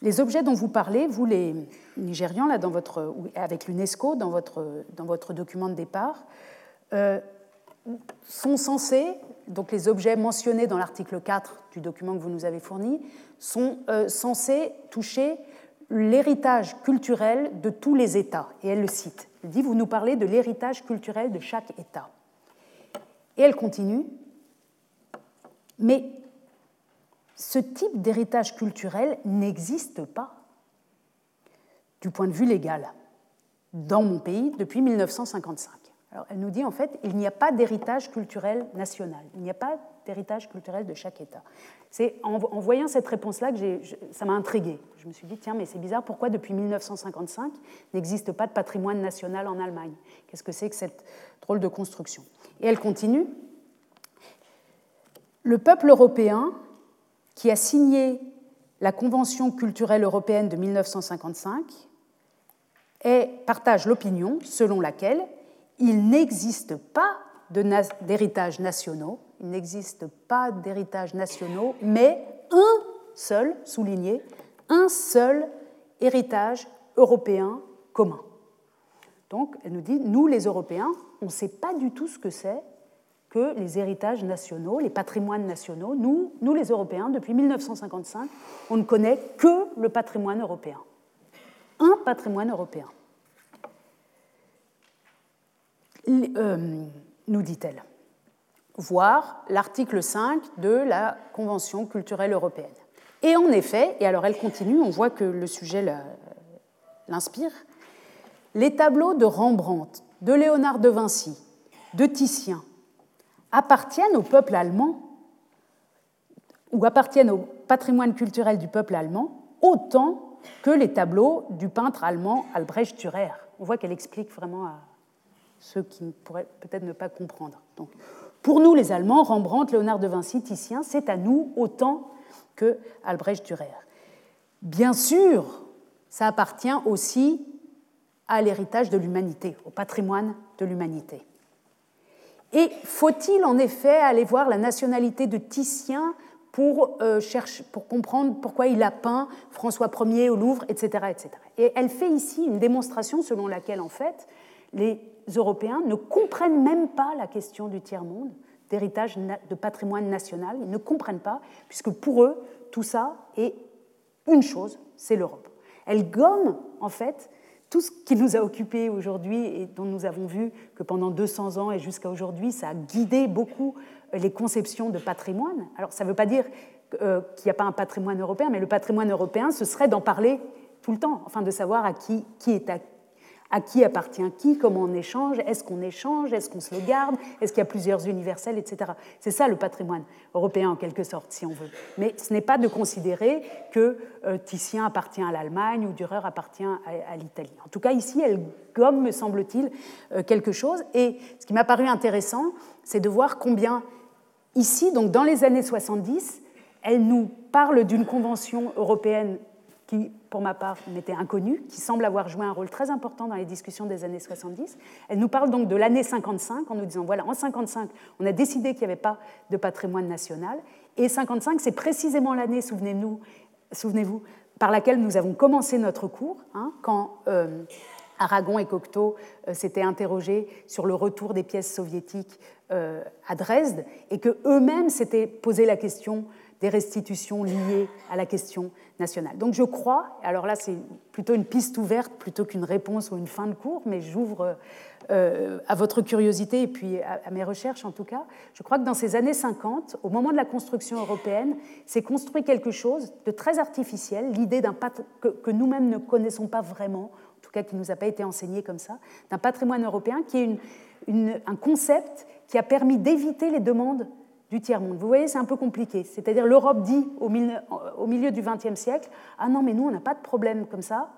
les objets dont vous parlez, vous les Nigérians, là, avec l'UNESCO, dans votre, dans votre document de départ, sont censés donc les objets mentionnés dans l'article 4 du document que vous nous avez fourni, sont euh, censés toucher l'héritage culturel de tous les États. Et elle le cite. Elle dit, vous nous parlez de l'héritage culturel de chaque État. Et elle continue, mais ce type d'héritage culturel n'existe pas. Du point de vue légal dans mon pays depuis 1955 elle nous dit en fait, il n'y a pas d'héritage culturel national, il n'y a pas d'héritage culturel de chaque État. C'est en, voyant cette réponse-là que ça m'a intriguée. Je me suis dit, tiens, mais c'est bizarre, pourquoi depuis 1955 n'existe pas de patrimoine national en Allemagne? Qu'est-ce que c'est que cette drôle de construction? Et elle continue, le peuple européen qui a signé la Convention culturelle européenne de 1955 partage l'opinion selon laquelle il n'existe pas d'héritage nationaux, il n'existe pas d'héritage nationaux, mais un seul, souligné, un seul héritage européen commun. Donc, elle nous dit, nous les Européens, on ne sait pas du tout ce que c'est que les héritages nationaux, les patrimoines nationaux. Nous, nous les Européens, depuis 1955, on ne connaît que le patrimoine européen. Un patrimoine européen. Euh, nous dit-elle. Voir l'article 5 de la Convention culturelle européenne. Et en effet, et alors elle continue, on voit que le sujet l'inspire, les tableaux de Rembrandt, de Léonard de Vinci, de Titien, appartiennent au peuple allemand ou appartiennent au patrimoine culturel du peuple allemand autant que les tableaux du peintre allemand Albrecht Dürer. On voit qu'elle explique vraiment à ceux qui pourraient peut-être ne pas comprendre. Donc, pour nous, les Allemands, Rembrandt, Léonard de Vinci, Titien, c'est à nous autant que Albrecht Dürer. Bien sûr, ça appartient aussi à l'héritage de l'humanité, au patrimoine de l'humanité. Et faut-il en effet aller voir la nationalité de Titien pour, euh, chercher, pour comprendre pourquoi il a peint François Ier au Louvre, etc., etc. Et elle fait ici une démonstration selon laquelle, en fait, les Européens ne comprennent même pas la question du tiers-monde, d'héritage de patrimoine national. Ils ne comprennent pas, puisque pour eux, tout ça est une chose, c'est l'Europe. Elle gomme, en fait, tout ce qui nous a occupés aujourd'hui et dont nous avons vu que pendant 200 ans et jusqu'à aujourd'hui, ça a guidé beaucoup euh, les conceptions de patrimoine. Alors ça ne veut pas dire euh, qu'il n'y a pas un patrimoine européen, mais le patrimoine européen, ce serait d'en parler tout le temps, enfin de savoir à qui, qui est à à qui appartient qui, comment on échange, est-ce qu'on échange, est-ce qu'on se le garde, est-ce qu'il y a plusieurs universels, etc. C'est ça le patrimoine européen en quelque sorte, si on veut. Mais ce n'est pas de considérer que euh, Titien appartient à l'Allemagne ou Dürer appartient à, l'Italie. En tout cas, ici, elle gomme, me semble-t-il, euh, quelque chose. Et ce qui m'a paru intéressant, c'est de voir combien, ici, donc dans les années 70, elle nous parle d'une convention européenne qui, pour ma part, m'était inconnue, qui semble avoir joué un rôle très important dans les discussions des années 70. Elle nous parle donc de l'année 55 en nous disant, voilà, en 55, on a décidé qu'il n'y avait pas de patrimoine national, et 55, c'est précisément l'année, souvenez-vous, souvenez par laquelle nous avons commencé notre cours, hein, quand euh, Aragon et Cocteau euh, s'étaient interrogés sur le retour des pièces soviétiques euh, à Dresde, et que eux-mêmes s'étaient posé la question des restitutions liées à la question nationale. Donc je crois, alors là c'est plutôt une piste ouverte plutôt qu'une réponse ou une fin de cours, mais j'ouvre euh, à votre curiosité et puis à, mes recherches en tout cas, je crois que dans ces années 50, au moment de la construction européenne, s'est construit quelque chose de très artificiel, l'idée d'un que, que nous-mêmes ne connaissons pas vraiment, en tout cas qui ne nous a pas été enseigné comme ça, d'un patrimoine européen qui est un concept qui a permis d'éviter les demandes du tiers-monde. Vous voyez, c'est un peu compliqué. C'est-à-dire l'Europe dit au milieu, du XXe siècle, ah non, mais nous, on n'a pas de problème comme ça,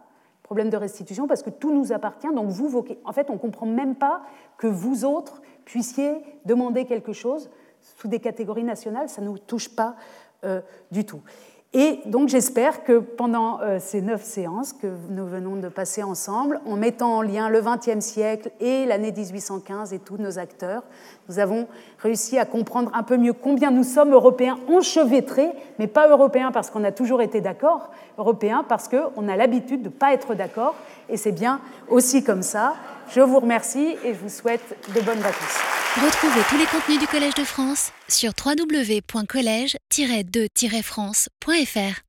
problème de restitution, parce que tout nous appartient, donc vous, en fait, on ne comprend même pas que vous autres puissiez demander quelque chose sous des catégories nationales, ça ne nous touche pas euh, du tout. Et donc j'espère que pendant euh, ces neuf séances que nous venons de passer ensemble, en mettant en lien le XXe siècle et l'année 1815 et tous nos acteurs, nous avons réussi à comprendre un peu mieux combien nous sommes européens enchevêtrés, mais pas européens parce qu'on a toujours été d'accord, européens parce qu'on a l'habitude de ne pas être d'accord, et c'est bien aussi comme ça. Je vous remercie et je vous souhaite de bonnes vacances. Retrouvez tous les contenus du Collège de France sur www.colège-2-france.fr.